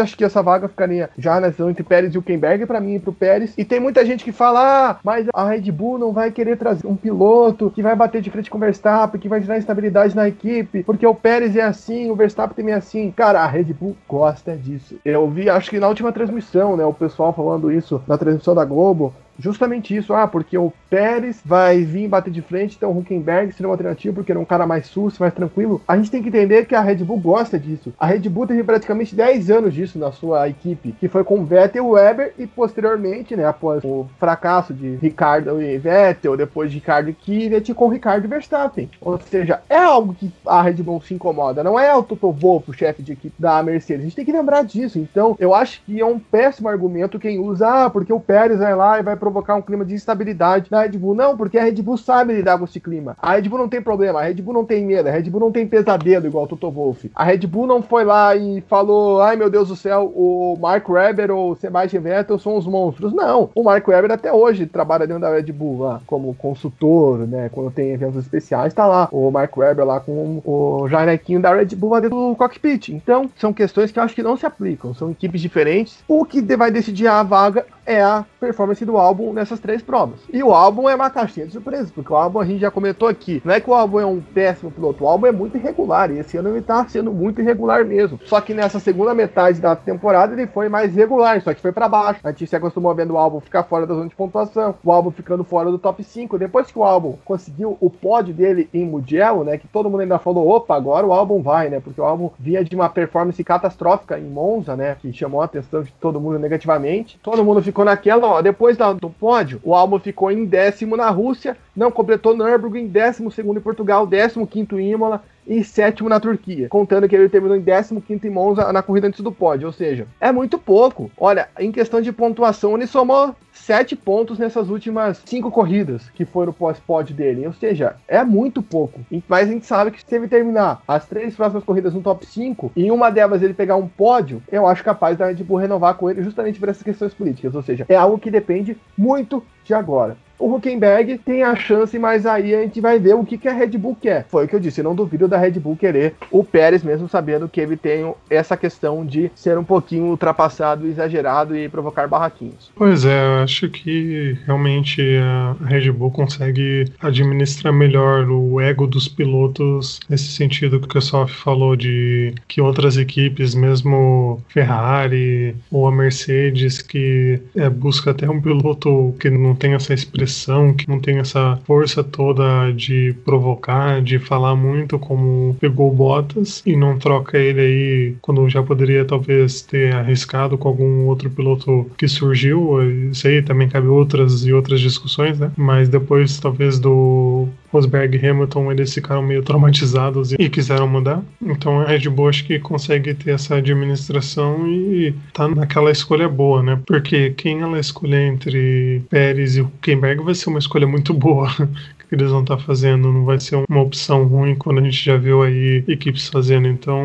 acho que essa vaga ficaria já na entre Pérez e o Kemberg, para mim e pro Pérez. E tem muita gente que fala, ah, mas a Red Bull não vai querer trazer um piloto que vai bater de frente com o Verstappen, que vai gerar instabilidade na equipe, porque o Pérez é assim, o Verstappen também é assim. Cara, a Red Bull gosta disso. Eu vi, acho que na última transmissão, né, o pessoal falando isso na transmissão da Globo, justamente isso. Ah, porque o Pérez vai vir bater de frente, então o Huckenberg seria uma alternativa porque ele é um cara mais sucio, mais tranquilo. A gente tem que entender que a Red Bull gosta disso. A Red Bull teve praticamente 10 anos disso na sua equipe, que foi com Vettel, Weber e posteriormente, né, após o fracasso de Ricardo e Vettel, depois de Ricardo e Kvyat com Ricardo e Verstappen. Ou seja, é algo que a Red Bull se incomoda, não é o Toto Wolff, o chefe de equipe da Mercedes. A gente tem que lembrar disso. Então, eu acho que é um péssimo argumento quem usa, ah, porque o Pérez vai lá e vai provocar um clima de instabilidade na Red Bull. Não, porque a Red Bull sabe lidar com esse clima. A Red Bull não tem problema, a Red Bull não tem medo, a Red Bull não tem pesadelo igual o Toto Wolff. A Red Bull não foi lá e falou, ai meu Deus do céu, o Mark Webber ou o Sebastian Vettel são os monstros. Não, o Mark Webber até hoje trabalha dentro da Red Bull lá, como consultor, né, quando tem eventos especiais, tá lá o Mark Webber lá com o Janequinho da Red Bull lá dentro do cockpit. Então, são questões que eu acho que não se aplicam, são equipes diferentes. O que vai decidir a vaga é a performance do álbum nessas três provas. E o álbum é uma caixinha de surpresas, porque o álbum a gente já comentou aqui. Não é que o álbum é um péssimo piloto, o álbum é muito irregular, e esse ano ele tá sendo muito irregular mesmo. Só que nessa segunda metade da temporada ele foi mais regular, só que foi para baixo. A gente se acostumou vendo o álbum ficar fora da zona de pontuação, o álbum ficando fora do top 5. Depois que o álbum conseguiu o pódio dele em Mugello, né, que todo mundo ainda falou, opa, agora o álbum vai, né, porque o álbum vinha de uma performance catastrófica em Monza, né, que chamou a atenção de todo mundo negativamente. Todo mundo ficou naquela, ó, depois do pódio, o Albon ficou em décimo na Rússia, não completou Nürburgring, décimo segundo em Portugal, décimo quinto em Imola, e sétimo na Turquia, contando que ele terminou em 15 em Monza na corrida antes do pódio, ou seja, é muito pouco. Olha, em questão de pontuação, ele somou sete pontos nessas últimas cinco corridas que foram pós-pódio dele, ou seja, é muito pouco. Mas a gente sabe que se ele terminar as três próximas corridas no top 5 e em uma delas ele pegar um pódio, eu acho capaz da Red Bull renovar com ele justamente por essas questões políticas, ou seja, é algo que depende muito de agora o Huckenberg tem a chance, mas aí a gente vai ver o que, que a Red Bull quer. Foi o que eu disse, não duvido da Red Bull querer o Pérez, mesmo sabendo que ele tem essa questão de ser um pouquinho ultrapassado, exagerado e provocar barraquinhos. Pois é, eu acho que realmente a Red Bull consegue administrar melhor o ego dos pilotos nesse sentido que o Sof falou de que outras equipes, mesmo Ferrari ou a Mercedes, que é, busca até um piloto que não tem essa expressão que não tem essa força toda de provocar, de falar muito como pegou Bottas e não troca ele aí quando já poderia talvez ter arriscado com algum outro piloto que surgiu. Isso aí também cabe outras e outras discussões, né? Mas depois talvez do Rosberg e Hamilton eles ficaram meio traumatizados e quiseram mudar. Então a Red Bull acho que consegue ter essa administração e tá naquela escolha boa, né? Porque quem ela escolher entre Pérez e Huckenberg vai ser uma escolha muito boa que eles vão estar tá fazendo, não vai ser uma opção ruim quando a gente já viu aí equipes fazendo. Então,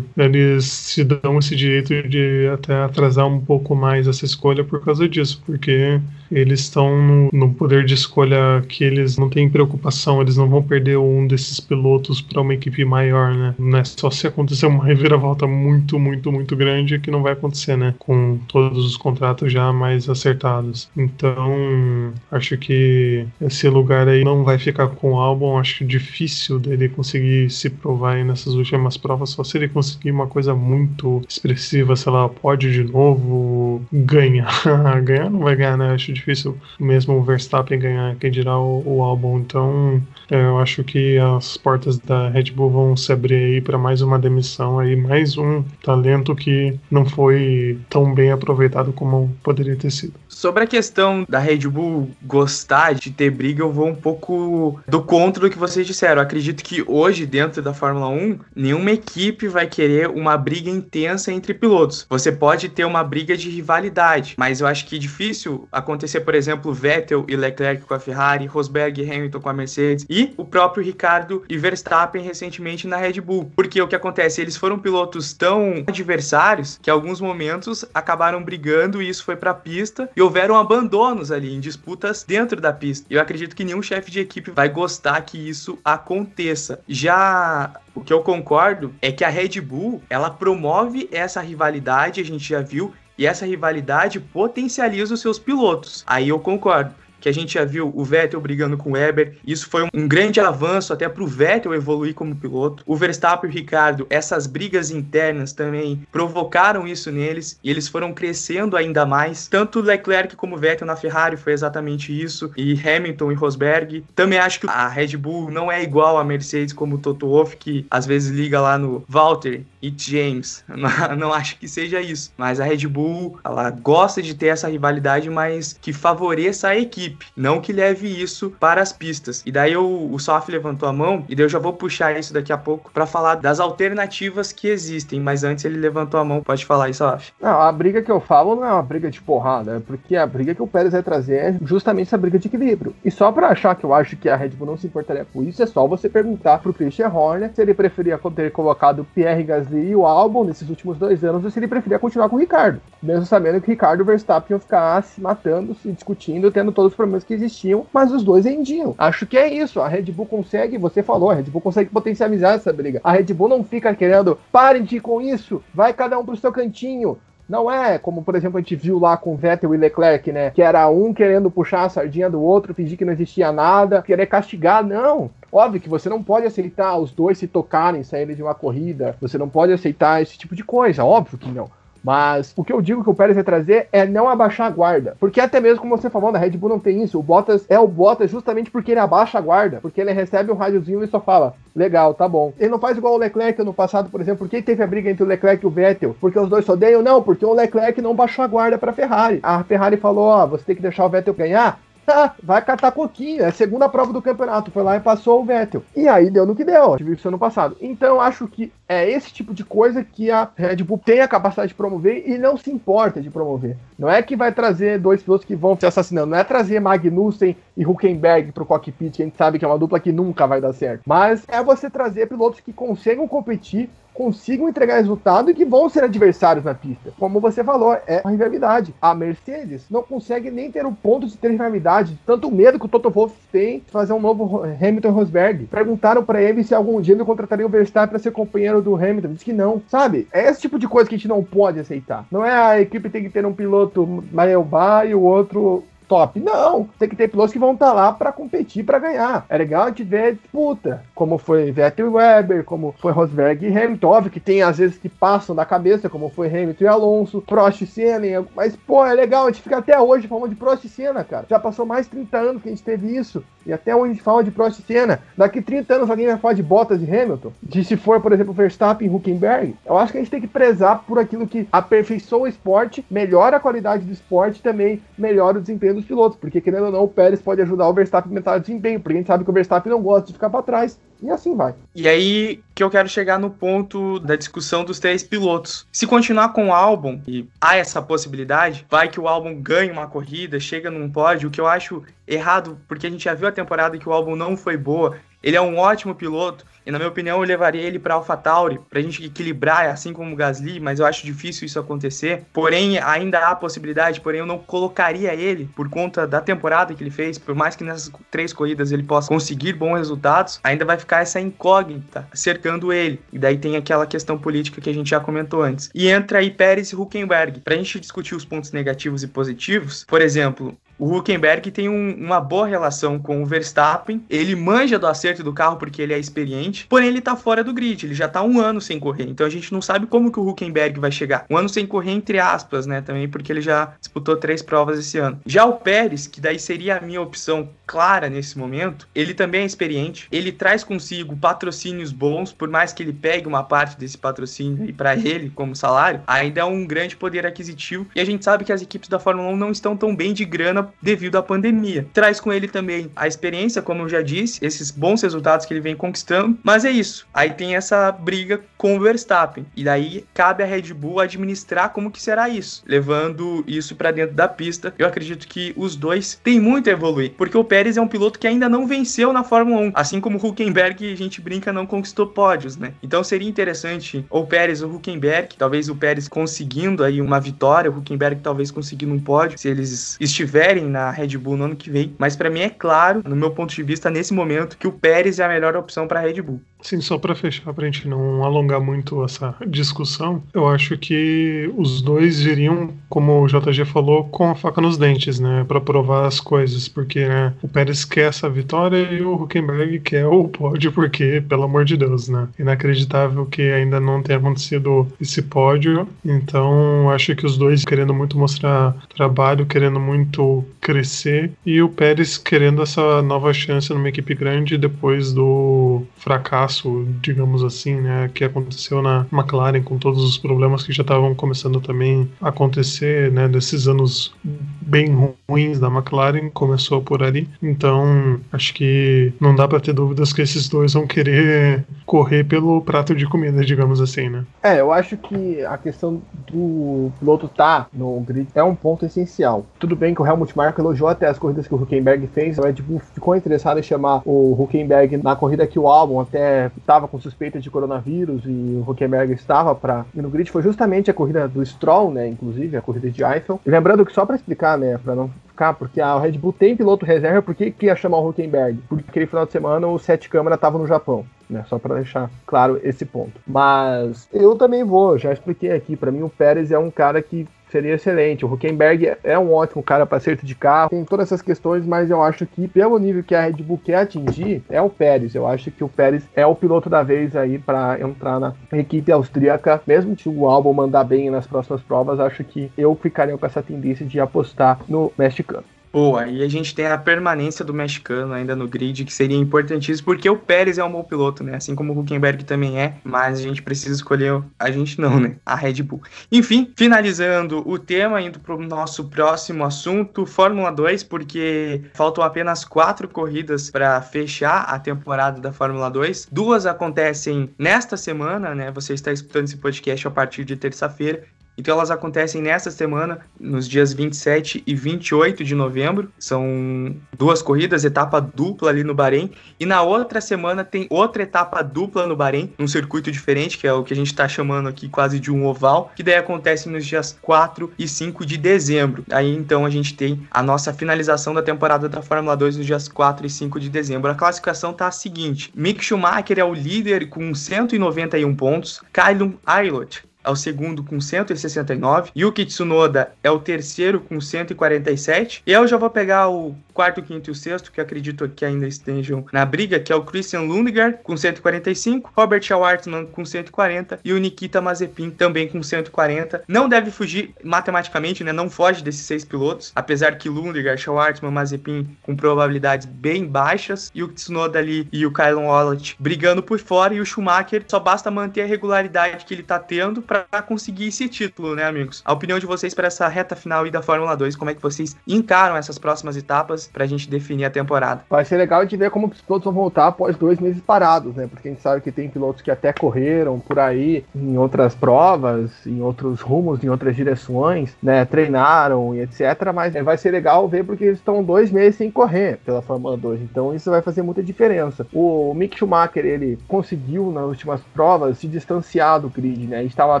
eles se dão esse direito de até atrasar um pouco mais essa escolha por causa disso, porque eles estão no, no, poder de escolha que eles não têm preocupação, eles não vão perder um desses pilotos para uma equipe maior, né? Não é só se acontecer uma reviravolta muito, muito, muito grande que não vai acontecer, né? Com todos os contratos já mais acertados. Então, acho que esse lugar aí não vai ficar com o álbum, acho difícil dele conseguir se provar aí nessas últimas provas, só se ele conseguir uma coisa muito expressiva, sei lá, pode de novo ganhar. ganhar não vai ganhar, né? Acho difícil difícil mesmo o Verstappen ganhar, quem dirá o, o álbum. Então, é, eu acho que as portas da Red Bull vão se abrir aí para mais uma demissão aí, mais um talento que não foi tão bem aproveitado como poderia ter sido. Sobre a questão da Red Bull gostar de ter briga, eu vou um pouco do contra do que vocês disseram. Eu acredito que hoje, dentro da Fórmula 1, nenhuma equipe vai querer uma briga intensa entre pilotos. Você pode ter uma briga de rivalidade, mas eu acho que é difícil acontecer por exemplo, Vettel e Leclerc com a Ferrari, Rosberg e Hamilton com a Mercedes e o próprio Ricardo e Verstappen recentemente na Red Bull. Porque o que acontece? Eles foram pilotos tão adversários que alguns momentos acabaram brigando e isso foi para a pista e houveram abandonos ali em disputas dentro da pista. Eu acredito que nenhum chefe de equipe vai gostar que isso aconteça. Já o que eu concordo é que a Red Bull, ela promove essa rivalidade, a gente já viu, e essa rivalidade potencializa os seus pilotos. Aí eu concordo que a gente já viu o Vettel brigando com o Weber. Isso foi um grande avanço até para o Vettel evoluir como piloto. O Verstappen e o Ricardo, essas brigas internas também provocaram isso neles e eles foram crescendo ainda mais. Tanto Leclerc como Vettel na Ferrari foi exatamente isso. E Hamilton e Rosberg. Também acho que a Red Bull não é igual a Mercedes como o Toto Wolff, que às vezes liga lá no Walter e James. Não, não acho que seja isso. Mas a Red Bull, ela gosta de ter essa rivalidade, mas que favoreça a equipe não que leve isso para as pistas. E daí o, Sof levantou a mão, e daí eu já vou puxar isso daqui a pouco para falar das alternativas que existem, mas antes ele levantou a mão, pode falar aí, Sof. Não, a briga que eu falo não é uma briga de porrada, é porque a briga que o Pérez vai trazer é justamente essa briga de equilíbrio. E só para achar que eu acho que a Red Bull não se importaria com isso, é só você perguntar pro Christian Horner se ele preferia ter colocado Pierre Gasly e o Albon nesses últimos dois anos ou se ele preferia continuar com o Ricardo. Mesmo sabendo que Ricardo e Verstappen iam ficar se matando, se discutindo, tendo todos os problemas que existiam, mas os dois rendiam. Acho que é isso. A Red Bull consegue, você falou, a Red Bull consegue potencializar essa briga. A Red Bull não fica querendo, parem de ir com isso, vai cada um pro seu cantinho. Não é como, por exemplo, a gente viu lá com Vettel e Leclerc, né? Que era um querendo puxar a sardinha do outro, fingir que não existia nada, querer castigar. Não. Óbvio que você não pode aceitar os dois se tocarem, saírem de uma corrida. Você não pode aceitar esse tipo de coisa. Óbvio que não. Mas o que eu digo que o Pérez vai trazer é não abaixar a guarda. Porque até mesmo, como você falou, na Red Bull não tem isso. O Bottas é o Bottas justamente porque ele abaixa a guarda. Porque ele recebe um rádiozinho e só fala: legal, tá bom. Ele não faz igual o Leclerc no passado, por exemplo. Por que teve a briga entre o Leclerc e o Vettel? Porque os dois se odeiam? Não, porque o Leclerc não baixou a guarda pra Ferrari. A Ferrari falou: ó, você tem que deixar o Vettel ganhar. Tá, vai catar coquinho. É a segunda prova do campeonato. Foi lá e passou o Vettel. E aí deu no que deu. Tive isso ano passado. Então acho que é esse tipo de coisa que a Red Bull tem a capacidade de promover e não se importa de promover. Não é que vai trazer dois pilotos que vão se assassinando. Não é trazer Magnussen e Huckenberg pro cockpit, que a gente sabe que é uma dupla que nunca vai dar certo. Mas é você trazer pilotos que consigam competir consigam entregar resultado e que vão ser adversários na pista. Como você falou, é uma rivalidade. A Mercedes não consegue nem ter o ponto de ter rivalidade, tanto medo que o Toto Wolff tem de fazer um novo Hamilton Rosberg. Perguntaram para ele se algum dia ele contrataria o Verstappen para ser companheiro do Hamilton. Diz que não. Sabe? É esse tipo de coisa que a gente não pode aceitar. Não é a equipe tem que ter um piloto Maelba e o outro top. Não, tem que ter pilotos que vão estar tá lá para competir, para ganhar. É legal a gente ver disputa, como foi Vettel e Weber, como foi Rosberg e Hamilton, óbvio que tem às vezes que passam da cabeça, como foi Hamilton e Alonso, Prost e Senna, mas pô, é legal, a gente fica até hoje falando de Prost e Senna, cara. Já passou mais de 30 anos que a gente teve isso. E até onde a gente fala de Prost e Senna. Daqui 30 anos alguém vai falar de Bottas e Hamilton. De se for, por exemplo, Verstappen e Huckenberg. Eu acho que a gente tem que prezar por aquilo que aperfeiçoa o esporte, melhora a qualidade do esporte e também melhora o desempenho dos pilotos. Porque, querendo ou não, o Pérez pode ajudar o Verstappen a aumentar o desempenho. Porque a gente sabe que o Verstappen não gosta de ficar para trás. E assim vai. E aí que eu quero chegar no ponto da discussão dos três pilotos. Se continuar com o álbum, e há essa possibilidade, vai que o álbum ganhe uma corrida, chega num pódio, o que eu acho errado, porque a gente já viu a temporada que o álbum não foi boa. Ele é um ótimo piloto, e na minha opinião, eu levaria ele para AlphaTauri, para a gente equilibrar, assim como o Gasly, mas eu acho difícil isso acontecer. Porém, ainda há possibilidade, porém eu não colocaria ele por conta da temporada que ele fez, por mais que nessas três corridas ele possa conseguir bons resultados, ainda vai ficar essa incógnita cercando ele. E daí tem aquela questão política que a gente já comentou antes. E entra aí Pérez e Huckenberg. Para a gente discutir os pontos negativos e positivos, por exemplo, o Huckenberg tem um, uma boa relação com o Verstappen. Ele manja do acerto do carro porque ele é experiente, porém ele tá fora do grid. Ele já tá um ano sem correr. Então a gente não sabe como que o Huckenberg vai chegar. Um ano sem correr, entre aspas, né? Também porque ele já disputou três provas esse ano. Já o Pérez, que daí seria a minha opção clara nesse momento, ele também é experiente. Ele traz consigo patrocínios bons, por mais que ele pegue uma parte desse patrocínio aí para ele como salário, ainda é um grande poder aquisitivo. E a gente sabe que as equipes da Fórmula 1 não estão tão bem de grana devido à pandemia. Traz com ele também a experiência, como eu já disse, esses bons resultados que ele vem conquistando, mas é isso. Aí tem essa briga com o Verstappen. E daí cabe a Red Bull administrar como que será isso, levando isso para dentro da pista. Eu acredito que os dois têm muito a evoluir, porque o Pérez é um piloto que ainda não venceu na Fórmula 1, assim como o Huckenberg, a gente brinca, não conquistou pódios, né? Então seria interessante ou o Pérez ou Huckenberg, talvez o Pérez conseguindo aí uma vitória, o Huckenberg talvez conseguindo um pódio, se eles estiverem na Red Bull no ano que vem. Mas para mim é claro, no meu ponto de vista, nesse momento, que o Pérez é a melhor opção para a Red Bull. Sim, só para fechar, para a gente não alongar muito essa discussão, eu acho que os dois iriam, como o JG falou, com a faca nos dentes, né, para provar as coisas, porque né, o Pérez quer essa vitória e o Huckenberg quer o pódio, porque, pelo amor de Deus, né, inacreditável que ainda não tenha acontecido esse pódio, então acho que os dois querendo muito mostrar trabalho, querendo muito crescer, e o Pérez querendo essa nova chance numa equipe grande depois do fracasso digamos assim, né, que aconteceu na McLaren com todos os problemas que já estavam começando também a acontecer, né, desses anos bem ruins da McLaren, começou por ali. Então, acho que não dá para ter dúvidas que esses dois vão querer correr pelo prato de comida, digamos assim, né? É, eu acho que a questão do piloto tá no grid é um ponto essencial. Tudo bem que o Helmut Marko elogiou até as corridas que o Huckenberg fez, o Red Bull ficou interessado em chamar o Huckenberg na corrida que o álbum até estava com suspeita de coronavírus e o Huckenberg estava para no grid foi justamente a corrida do Stroll, né? Inclusive, a corrida de Eiffel. E lembrando que só para explicar, né? Para não ficar, porque a Red Bull tem piloto reserva, por que, que ia chamar o Huckenberg? Porque aquele final de semana o Sete Câmara estava no Japão. Né, só para deixar claro esse ponto. Mas eu também vou, já expliquei aqui. Para mim, o Pérez é um cara que seria excelente. O Huckenberg é um ótimo cara para acerto de carro, tem todas essas questões, mas eu acho que pelo nível que a Red Bull quer atingir, é o Pérez. Eu acho que o Pérez é o piloto da vez aí para entrar na equipe austríaca, mesmo que o álbum mandar bem nas próximas provas, acho que eu ficaria com essa tendência de apostar no mexicano. Boa, e a gente tem a permanência do mexicano ainda no grid, que seria importantíssimo, porque o Pérez é um bom piloto, né? Assim como o Huckenberg também é, mas a gente precisa escolher. A gente não, né? A Red Bull. Enfim, finalizando o tema, indo para o nosso próximo assunto, Fórmula 2, porque faltam apenas quatro corridas para fechar a temporada da Fórmula 2. Duas acontecem nesta semana, né? Você está escutando esse podcast a partir de terça-feira. Então elas acontecem nesta semana, nos dias 27 e 28 de novembro. São duas corridas, etapa dupla ali no Bahrein. E na outra semana tem outra etapa dupla no Bahrein, num circuito diferente, que é o que a gente está chamando aqui quase de um oval, que daí acontece nos dias 4 e 5 de dezembro. Aí então a gente tem a nossa finalização da temporada da Fórmula 2 nos dias 4 e 5 de dezembro. A classificação tá a seguinte: Mick Schumacher é o líder com 191 pontos, Kylon Aylott é o segundo com 169, Yuki Tsunoda é o terceiro com 147, e eu já vou pegar o quarto, quinto e o sexto, que acredito que ainda estejam na briga, que é o Christian Lundgaard com 145, Robert Schwartzman com 140 e o Nikita Mazepin também com 140. Não deve fugir matematicamente, né? Não foge desses seis pilotos, apesar que Lundgaard, Schwartzman, Mazepin com probabilidades bem baixas e o Tsunoda ali e o Kylon Wallet brigando por fora e o Schumacher só basta manter a regularidade que ele tá tendo para conseguir esse título, né, amigos? A opinião de vocês para essa reta final aí da Fórmula 2, como é que vocês encaram essas próximas etapas? para pra gente definir a temporada. Vai ser legal de ver como os pilotos vão voltar após dois meses parados, né? Porque a gente sabe que tem pilotos que até correram por aí em outras provas, em outros rumos, em outras direções, né? Treinaram e etc. Mas vai ser legal ver porque eles estão dois meses sem correr pela Fórmula 2. Então isso vai fazer muita diferença. O Mick Schumacher, ele conseguiu nas últimas provas se distanciar do grid, né? A estava a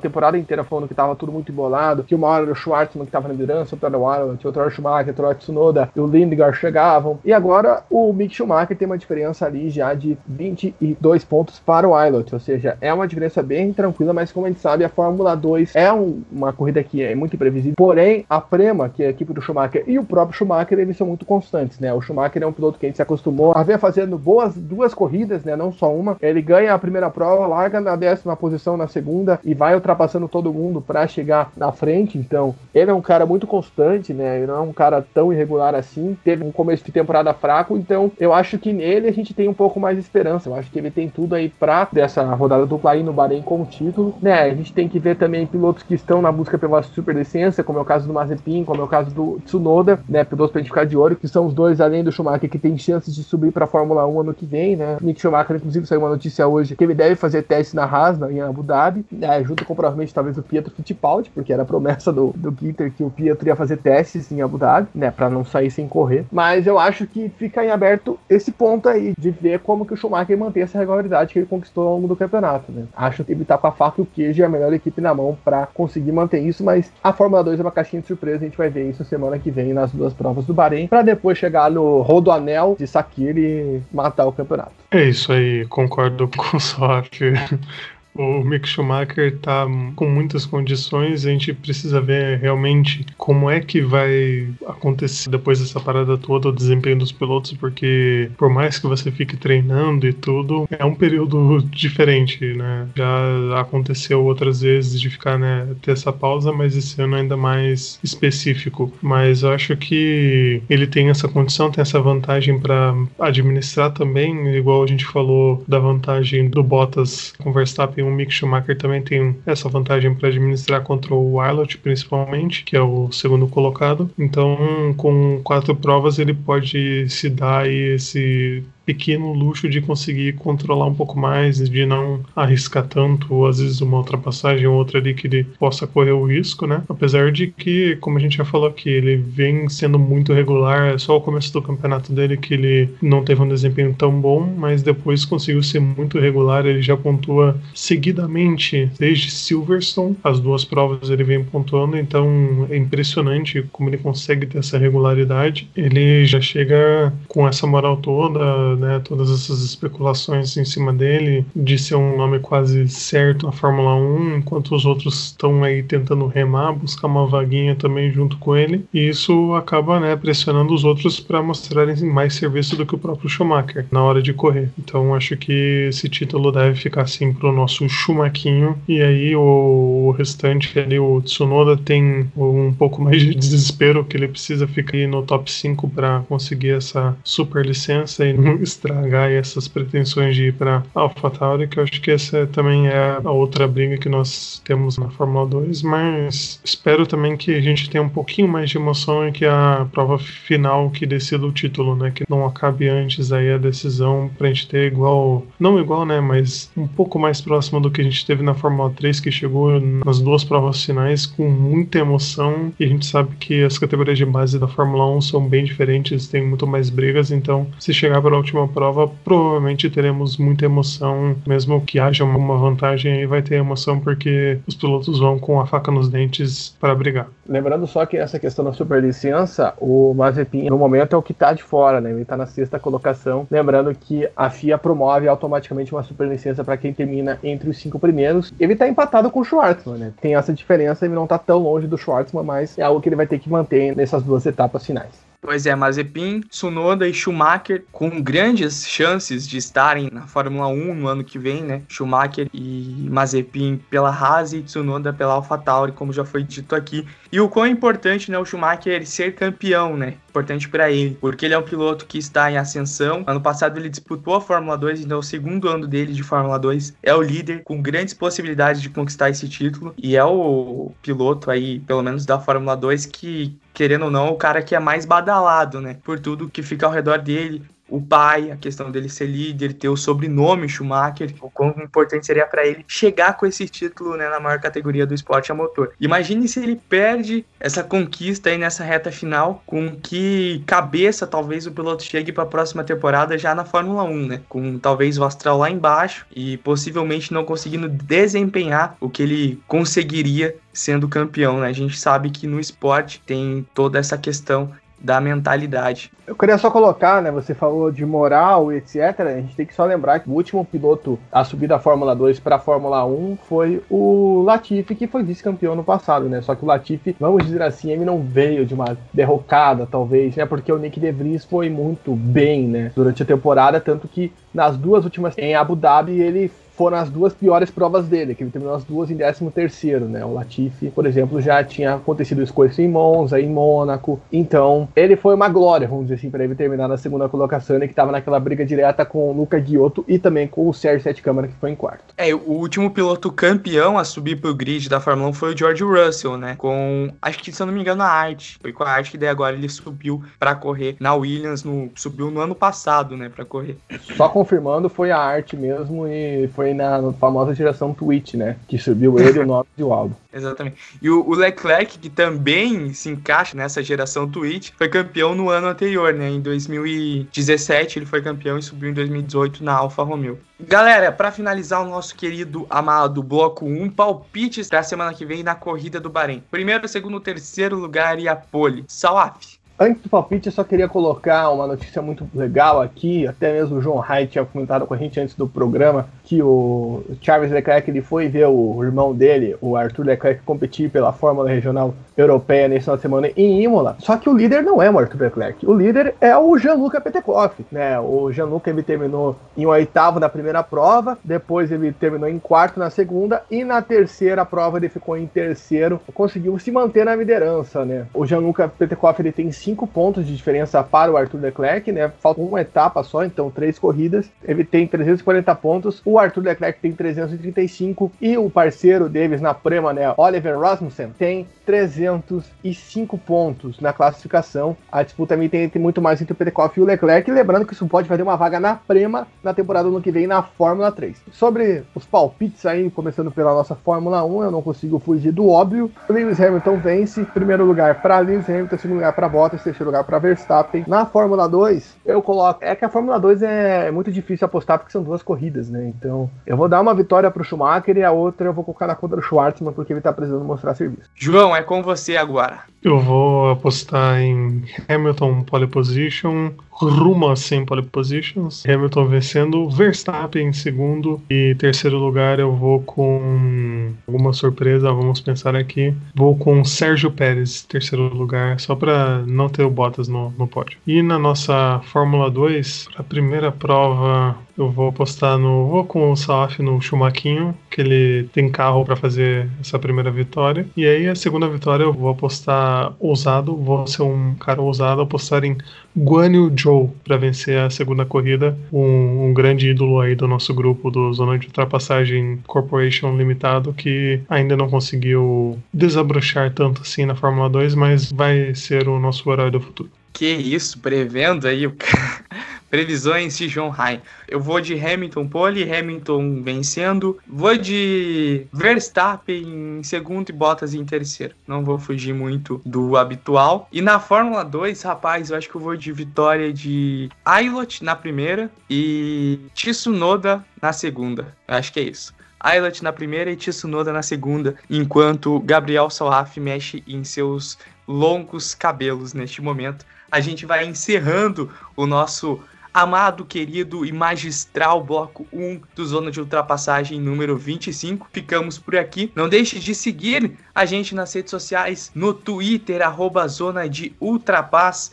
temporada inteira falando que estava tudo muito embolado, que uma hora era o Schwartzman que estava na liderança, outra hora o Arnold, outra hora o Schumacher, outra hora o Tsunoda, o Lindgren chegavam. E agora o Mick Schumacher tem uma diferença ali já de 22 pontos para o Aylot, ou seja, é uma diferença bem tranquila, mas como a gente sabe, a Fórmula 2 é um, uma corrida que é muito imprevisível. Porém, a Prema, que é a equipe do Schumacher, e o próprio Schumacher, eles são muito constantes, né? O Schumacher é um piloto que a gente se acostumou a ver fazendo boas duas corridas, né? Não só uma. Ele ganha a primeira prova, larga na décima posição na segunda e vai ultrapassando todo mundo para chegar na frente. Então, ele é um cara muito constante, né? Ele não é um cara tão irregular assim. Teve um começo de temporada fraco, então eu acho que nele a gente tem um pouco mais de esperança. Eu acho que ele tem tudo aí pra dessa rodada dupla aí no Bahrein como título, né? A gente tem que ver também pilotos que estão na busca pela superlicença, como é o caso do Mazepin, como é o caso do Tsunoda, né? Pilotos pra gente ficar de olho, que são os dois, além do Schumacher, que tem chances de subir pra Fórmula 1 ano que vem, né? Nick Schumacher, inclusive, saiu uma notícia hoje que ele deve fazer teste na Haas, né, em Abu Dhabi, né? junto com provavelmente talvez o Pietro Fittipaldi, porque era a promessa do, do Ginter que o Pietro ia fazer testes em Abu Dhabi, né? Pra não sair sem correr. Mas eu acho que fica em aberto esse ponto aí, de ver como que o Schumacher mantém essa regularidade que ele conquistou ao longo do campeonato, né? Acho que ele tá com a faca e o queijo e a melhor equipe na mão para conseguir manter isso, mas a Fórmula 2 é uma caixinha de surpresa, a gente vai ver isso semana que vem nas duas provas do Bahrein, para depois chegar no Rodoanel de Sakir e matar o campeonato. É isso aí, concordo com o Sof. O Mick Schumacher está com muitas condições, a gente precisa ver realmente como é que vai acontecer depois dessa parada toda o desempenho dos pilotos, porque por mais que você fique treinando e tudo, é um período diferente, né? Já aconteceu outras vezes de ficar, né, ter essa pausa, mas esse ano é ainda mais específico. Mas eu acho que ele tem essa condição, tem essa vantagem para administrar também, igual a gente falou da vantagem do Bottas com Verstappen o Mick Schumacher também tem essa vantagem para administrar contra o Wilot, principalmente, que é o segundo colocado. Então, com quatro provas, ele pode se dar esse pequeno luxo de conseguir controlar um pouco mais, de não arriscar tanto, ou às vezes uma ultrapassagem ou outra ali que ele possa correr o risco, né? Apesar de que, como a gente já falou aqui, ele vem sendo muito regular, é só o começo do campeonato dele que ele não teve um desempenho tão bom, mas depois conseguiu ser muito regular, ele já pontua seguidamente desde Silverstone, as duas provas ele vem pontuando, então é impressionante como ele consegue ter essa regularidade. Ele já chega com essa moral toda, né, todas essas especulações em cima dele, de ser um nome quase certo na Fórmula 1, enquanto os outros estão aí tentando remar, buscar uma vaguinha também junto com ele, e isso acaba né, pressionando os outros para mostrarem mais serviço do que o próprio Schumacher na hora de correr. Então acho que esse título deve ficar assim pro nosso Schumaquinho, e aí o, o restante ali, o Tsunoda tem um pouco mais de desespero que ele precisa ficar no top 5 para conseguir essa super licença e não estragar essas pretensões de ir para AlphaTauri, que eu acho que essa também é a outra briga que nós temos na Fórmula 2, mas espero também que a gente tenha um pouquinho mais de emoção e que a prova final que decida o título, né, que não acabe antes aí a decisão pra gente ter igual, não igual, né, mas um pouco mais próximo do que a gente teve na Fórmula 3, que chegou nas duas provas finais com muita emoção. E a gente sabe que as categorias de base da Fórmula 1 são bem diferentes, tem muito mais brigas, então se chegar para a última prova, provavelmente teremos muita emoção, mesmo que haja uma vantagem aí vai ter emoção porque os pilotos vão com a faca nos dentes para brigar. Lembrando só que essa questão da superlicença, o Mazepin no momento é o que está de fora, né? Ele está na sexta colocação. Lembrando que a FIA promove automaticamente uma superlicença para quem termina entre os cinco primeiros. Ele está empatado com o Schwartzman, né? Tem essa diferença, ele não está tão longe do Schwartzman, mas é algo que ele vai ter que manter nessas duas etapas finais. Pois é, Mazepin, Tsunoda e Schumacher com grandes chances de estarem na Fórmula 1 no ano que vem, né? Schumacher e Mazepin pela Haas e Tsunoda pela AlphaTauri, como já foi dito aqui. E o quão importante, né, o Schumacher ser campeão, né? Importante para ele, porque ele é um piloto que está em ascensão. Ano passado ele disputou a Fórmula 2, então é o segundo ano dele de Fórmula 2. É o líder com grandes possibilidades de conquistar esse título e é o piloto aí, pelo menos da Fórmula 2 que querendo ou não, o cara que é mais badalado, né? Por tudo que fica ao redor dele o pai, a questão dele ser líder, ter o sobrenome Schumacher, o quão importante seria para ele chegar com esse título né, na maior categoria do esporte a motor. Imagine se ele perde essa conquista aí nessa reta final, com que cabeça talvez o piloto chegue para a próxima temporada já na Fórmula 1, né? Com talvez o astral lá embaixo e possivelmente não conseguindo desempenhar o que ele conseguiria sendo campeão, né? A gente sabe que no esporte tem toda essa questão da mentalidade. Eu queria só colocar, né? Você falou de moral, etc. A gente tem que só lembrar que o último piloto a subir da Fórmula 2 para a Fórmula 1 foi o Latifi, que foi vice-campeão no passado, né? Só que o Latifi, vamos dizer assim, ele não veio de uma derrocada, talvez, né? Porque o Nick De Vries foi muito bem, né? Durante a temporada, tanto que nas duas últimas em Abu Dhabi ele foram as duas piores provas dele, que ele terminou as duas em 13 terceiro, né? O Latifi, por exemplo, já tinha acontecido isso com em Monza, em Mônaco. Então, ele foi uma glória, vamos dizer assim, para ele terminar na segunda colocação, né? Que estava naquela briga direta com o Luca Giotto e também com o Sérgio Sete Câmara, que foi em quarto. É, o último piloto campeão a subir pro grid da Fórmula 1 foi o George Russell, né? Com, acho que se eu não me engano, a Arte. Foi com a Arte que daí agora ele subiu para correr na Williams, no, subiu no ano passado, né, para correr. Só confirmando, foi a Arte mesmo e foi na famosa geração Twitch, né? Que subiu ele, o Norris e o. Exatamente. E o, o, Leclerc, que também se encaixa nessa geração Twitch, foi campeão no ano anterior, né? Em 2017 ele foi campeão e subiu em 2018 na Alfa Romeo. Galera, para finalizar o nosso querido amado bloco 1, palpites para a semana que vem na corrida do Bahrein. Primeiro, segundo, terceiro lugar e a pole. Salaf. Antes do palpite, eu só queria colocar uma notícia muito legal aqui. Até mesmo o João Wright tinha comentado com a gente antes do programa que o Charles Leclerc ele foi ver o irmão dele, o Arthur Leclerc, competir pela Fórmula Regional Europeia nesse final de semana em Imola. Só que o líder não é o Arthur Leclerc, o líder é o Gianluca Petekoff, né? O Gianluca ele terminou em oitavo na primeira prova, depois ele terminou em quarto na segunda e na terceira prova ele ficou em terceiro, conseguiu se manter na liderança, né? O Gianluca Petekoff ele tem cinco pontos de diferença para o Arthur Leclerc, né? Falta uma etapa só, então três corridas. Ele tem 340 pontos. O Arthur Leclerc tem 335 e o parceiro deles na Prema, né, Oliver Rasmussen, tem 305 pontos na classificação. A disputa também tem muito mais entre o Petekoff e o Leclerc, lembrando que isso pode fazer uma vaga na Prema na temporada do ano que vem na Fórmula 3. Sobre os palpites aí, começando pela nossa Fórmula 1, eu não consigo fugir do óbvio. Lewis Hamilton vence, primeiro lugar para Lewis Hamilton, segundo lugar para Bottas, terceiro lugar para Verstappen. Na Fórmula 2, eu coloco, é que a Fórmula 2 é muito difícil apostar porque são duas corridas, né? Então eu vou dar uma vitória pro Schumacher e a outra eu vou colocar na conta do Schwartzman, porque ele tá precisando mostrar serviço. João, é com você agora. Eu vou apostar em Hamilton pole position, rumo a 100 pole positions, Hamilton vencendo, Verstappen em segundo e terceiro lugar eu vou com alguma surpresa, vamos pensar aqui, vou com Sérgio Pérez, terceiro lugar, só para não ter o Bottas no, no pódio. E na nossa Fórmula 2, a primeira prova eu vou apostar no. Vou com o Salaf no Chumaquinho, que ele tem carro para fazer essa primeira vitória. E aí a segunda vitória eu vou apostar ousado, vou ser um cara ousado, apostar em Guan Yu Zhou para vencer a segunda corrida. Um, um, grande ídolo aí do nosso grupo do Zona de Ultrapassagem Corporation Limitado, que ainda não conseguiu desabrochar tanto assim na Fórmula 2, mas vai ser o nosso herói do futuro. Que isso, prevendo aí o Previsões de John Rai. Eu vou de Hamilton pole, Hamilton vencendo. Vou de Verstappen em segundo e Bottas em terceiro. Não vou fugir muito do habitual. E na Fórmula 2, rapaz, eu acho que eu vou de vitória de Ailot na primeira e Tsunoda na segunda. Eu acho que é isso. Ailot na primeira e Tsunoda na segunda, enquanto Gabriel Salaf mexe em seus longos cabelos neste momento. A gente vai encerrando o nosso amado, querido e magistral bloco 1 do Zona de Ultrapassagem número 25. Ficamos por aqui. Não deixe de seguir a gente nas redes sociais, no Twitter, arroba Zona de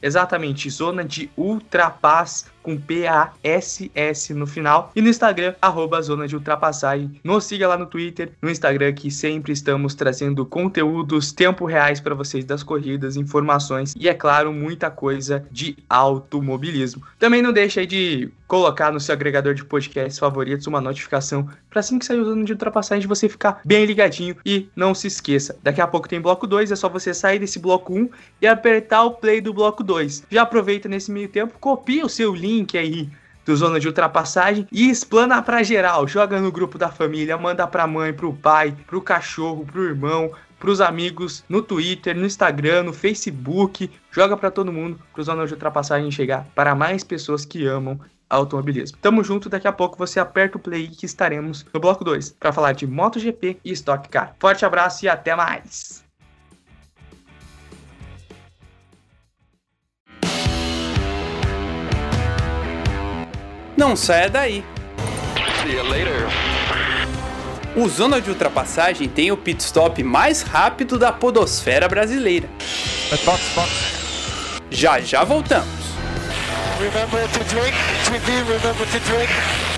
exatamente, Zona de Ultrapass com P-A-S-S no final. E no Instagram, arroba Zona de Ultrapassagem. Nos siga lá no Twitter, no Instagram, que sempre estamos trazendo conteúdos tempo reais para vocês das corridas, informações e, é claro, muita coisa de automobilismo. Também não deixe de colocar no seu agregador de podcasts favoritos uma notificação para assim que sair o Zona de Ultrapassagem você ficar bem ligadinho e não se esqueça. Daqui a pouco tem bloco 2, é só você sair desse bloco 1 e apertar o play do bloco 2. Já aproveita nesse meio tempo, copia o seu link link aí do Zona de Ultrapassagem e explana pra geral. Joga no grupo da família, manda pra mãe, pro pai, pro cachorro, pro irmão, pros amigos, no Twitter, no Instagram, no Facebook. Joga para todo mundo pro Zona de Ultrapassagem chegar para mais pessoas que amam automobilismo. Tamo junto, daqui a pouco você aperta o play que estaremos no bloco 2 para falar de MotoGP e Stock Car. Forte abraço e até mais! Não saia daí. O Zona de Ultrapassagem tem o pit stop mais rápido da podosfera brasileira. Já já voltamos. Remember to drink, To be remember to drink.